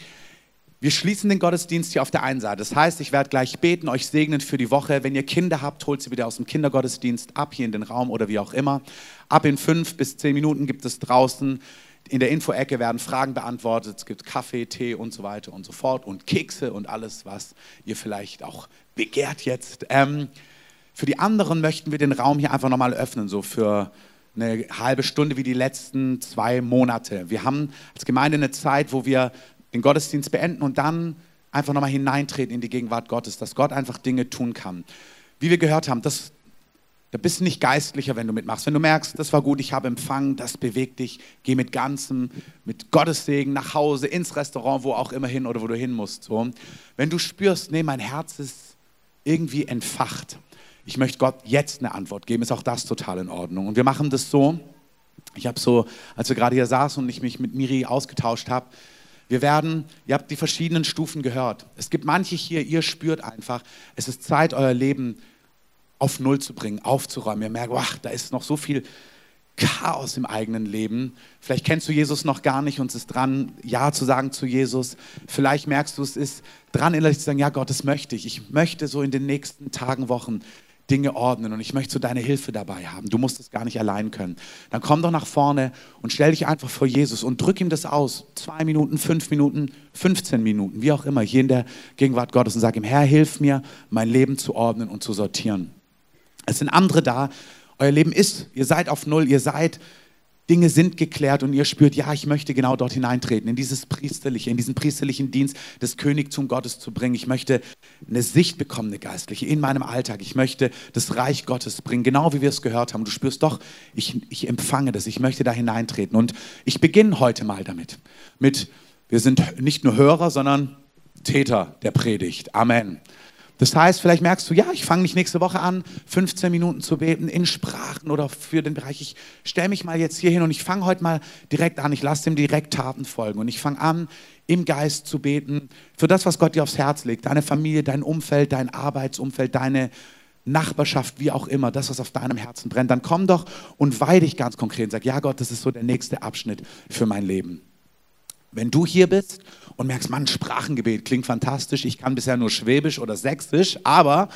Wir schließen den Gottesdienst hier auf der einen Seite. Das heißt, ich werde gleich beten, euch segnen für die Woche. Wenn ihr Kinder habt, holt sie wieder aus dem Kindergottesdienst ab, hier in den Raum oder wie auch immer. Ab in fünf bis zehn Minuten gibt es draußen in der Info-Ecke werden Fragen beantwortet, es gibt Kaffee, Tee und so weiter und so fort und Kekse und alles, was ihr vielleicht auch begehrt jetzt. Ähm, für die anderen möchten wir den Raum hier einfach nochmal öffnen, so für eine halbe Stunde wie die letzten zwei Monate. Wir haben als Gemeinde eine Zeit, wo wir den Gottesdienst beenden und dann einfach nochmal hineintreten in die Gegenwart Gottes, dass Gott einfach Dinge tun kann. Wie wir gehört haben, das da bist du nicht geistlicher, wenn du mitmachst. Wenn du merkst, das war gut, ich habe empfangen, das bewegt dich, geh mit ganzem, mit Gottes Segen nach Hause, ins Restaurant, wo auch immer hin oder wo du hin musst. So. Wenn du spürst, nee, mein Herz ist irgendwie entfacht, ich möchte Gott jetzt eine Antwort geben, ist auch das total in Ordnung. Und wir machen das so, ich habe so, als wir gerade hier saßen und ich mich mit Miri ausgetauscht habe, wir werden, ihr habt die verschiedenen Stufen gehört. Es gibt manche hier, ihr spürt einfach, es ist Zeit, euer Leben zu auf Null zu bringen, aufzuräumen. Ihr merkt, ach, da ist noch so viel Chaos im eigenen Leben. Vielleicht kennst du Jesus noch gar nicht und es ist dran, Ja zu sagen zu Jesus. Vielleicht merkst du, es ist dran, innerlich zu sagen, ja Gott, das möchte ich. Ich möchte so in den nächsten Tagen, Wochen Dinge ordnen und ich möchte so deine Hilfe dabei haben. Du musst es gar nicht allein können. Dann komm doch nach vorne und stell dich einfach vor Jesus und drück ihm das aus. Zwei Minuten, fünf Minuten, 15 Minuten, wie auch immer, hier in der Gegenwart Gottes und sag ihm, Herr, hilf mir, mein Leben zu ordnen und zu sortieren. Es sind andere da. Euer Leben ist, ihr seid auf Null, ihr seid, Dinge sind geklärt und ihr spürt, ja, ich möchte genau dort hineintreten, in dieses priesterliche, in diesen priesterlichen Dienst des Königtum Gottes zu bringen. Ich möchte eine Sicht bekommen, eine geistliche, in meinem Alltag. Ich möchte das Reich Gottes bringen, genau wie wir es gehört haben. Du spürst doch, ich, ich empfange das, ich möchte da hineintreten. Und ich beginne heute mal damit. Mit, wir sind nicht nur Hörer, sondern Täter der Predigt. Amen. Das heißt, vielleicht merkst du, ja, ich fange mich nächste Woche an, 15 Minuten zu beten in Sprachen oder für den Bereich. Ich stelle mich mal jetzt hier hin und ich fange heute mal direkt an. Ich lasse dem direkt Taten folgen und ich fange an, im Geist zu beten für das, was Gott dir aufs Herz legt. Deine Familie, dein Umfeld, dein Arbeitsumfeld, deine Nachbarschaft, wie auch immer, das, was auf deinem Herzen brennt. Dann komm doch und weih dich ganz konkret und sag, ja Gott, das ist so der nächste Abschnitt für mein Leben. Wenn du hier bist und merkst, Mann, Sprachengebet klingt fantastisch, ich kann bisher nur Schwäbisch oder Sächsisch, aber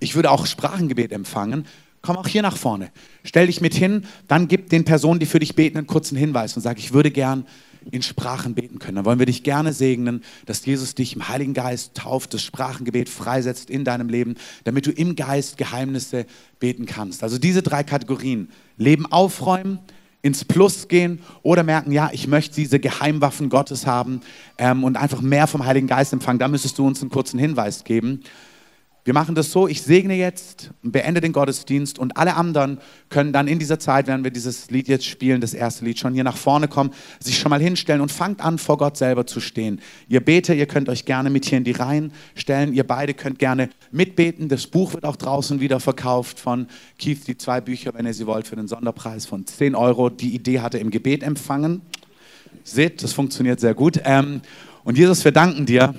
ich würde auch Sprachengebet empfangen, komm auch hier nach vorne. Stell dich mit hin, dann gib den Personen, die für dich beten, einen kurzen Hinweis und sag, ich würde gern in Sprachen beten können. Dann wollen wir dich gerne segnen, dass Jesus dich im Heiligen Geist tauft, das Sprachengebet freisetzt in deinem Leben, damit du im Geist Geheimnisse beten kannst. Also diese drei Kategorien. Leben aufräumen, ins Plus gehen oder merken, ja, ich möchte diese Geheimwaffen Gottes haben ähm, und einfach mehr vom Heiligen Geist empfangen. Da müsstest du uns einen kurzen Hinweis geben. Wir machen das so, ich segne jetzt, beende den Gottesdienst und alle anderen können dann in dieser Zeit, während wir dieses Lied jetzt spielen, das erste Lied schon hier nach vorne kommen, sich schon mal hinstellen und fangt an, vor Gott selber zu stehen. Ihr Beter, ihr könnt euch gerne mit hier in die Reihen stellen, ihr beide könnt gerne mitbeten. Das Buch wird auch draußen wieder verkauft von Keith, die zwei Bücher, wenn ihr sie wollt, für den Sonderpreis von 10 Euro. Die Idee hatte im Gebet empfangen. Seht, das funktioniert sehr gut. Ähm, und Jesus, wir danken dir,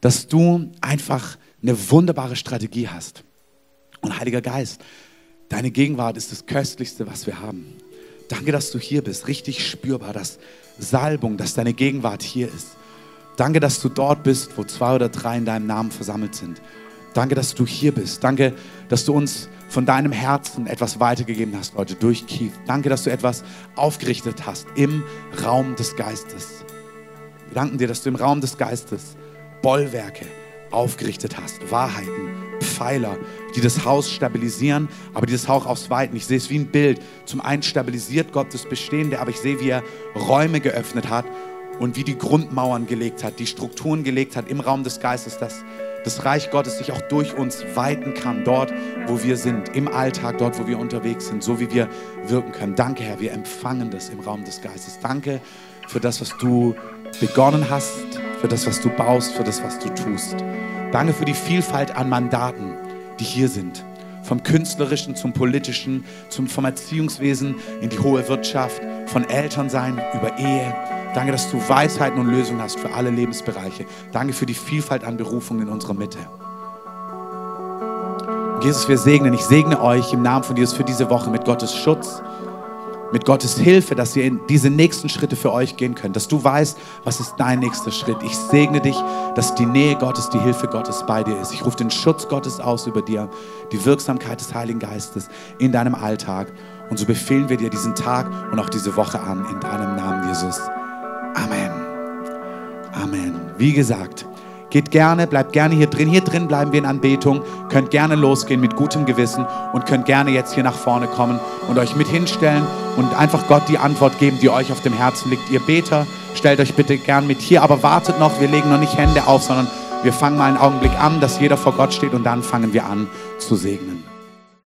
dass du einfach eine wunderbare Strategie hast. Und Heiliger Geist, deine Gegenwart ist das Köstlichste, was wir haben. Danke, dass du hier bist, richtig spürbar, dass Salbung, dass deine Gegenwart hier ist. Danke, dass du dort bist, wo zwei oder drei in deinem Namen versammelt sind. Danke, dass du hier bist. Danke, dass du uns von deinem Herzen etwas weitergegeben hast, Leute, durch Keith. Danke, dass du etwas aufgerichtet hast im Raum des Geistes. Wir danken dir, dass du im Raum des Geistes Bollwerke, aufgerichtet hast. Wahrheiten, Pfeiler, die das Haus stabilisieren, aber dieses Haus aufs Weiten. Ich sehe es wie ein Bild. Zum einen stabilisiert Gott das Bestehende, aber ich sehe, wie er Räume geöffnet hat und wie die Grundmauern gelegt hat, die Strukturen gelegt hat im Raum des Geistes, dass das Reich Gottes sich auch durch uns weiten kann, dort, wo wir sind, im Alltag, dort, wo wir unterwegs sind, so wie wir wirken können. Danke, Herr, wir empfangen das im Raum des Geistes. Danke für das, was du begonnen hast, für das, was du baust, für das, was du tust. Danke für die Vielfalt an Mandaten, die hier sind. Vom künstlerischen zum politischen, zum, vom Erziehungswesen in die hohe Wirtschaft, von Elternsein über Ehe. Danke, dass du Weisheiten und Lösungen hast für alle Lebensbereiche. Danke für die Vielfalt an Berufungen in unserer Mitte. Jesus, wir segnen, ich segne euch im Namen von Jesus für diese Woche mit Gottes Schutz, mit Gottes Hilfe, dass ihr in diese nächsten Schritte für euch gehen könnt, dass du weißt, was ist dein nächster Schritt. Ich segne dich, dass die Nähe Gottes, die Hilfe Gottes bei dir ist. Ich rufe den Schutz Gottes aus über dir, die Wirksamkeit des Heiligen Geistes in deinem Alltag. Und so befehlen wir dir diesen Tag und auch diese Woche an in deinem Namen, Jesus. Amen. Amen. Wie gesagt, Geht gerne, bleibt gerne hier drin. Hier drin bleiben wir in Anbetung. Könnt gerne losgehen mit gutem Gewissen und könnt gerne jetzt hier nach vorne kommen und euch mit hinstellen und einfach Gott die Antwort geben, die euch auf dem Herzen liegt. Ihr Beter, stellt euch bitte gern mit hier, aber wartet noch. Wir legen noch nicht Hände auf, sondern wir fangen mal einen Augenblick an, dass jeder vor Gott steht und dann fangen wir an zu segnen.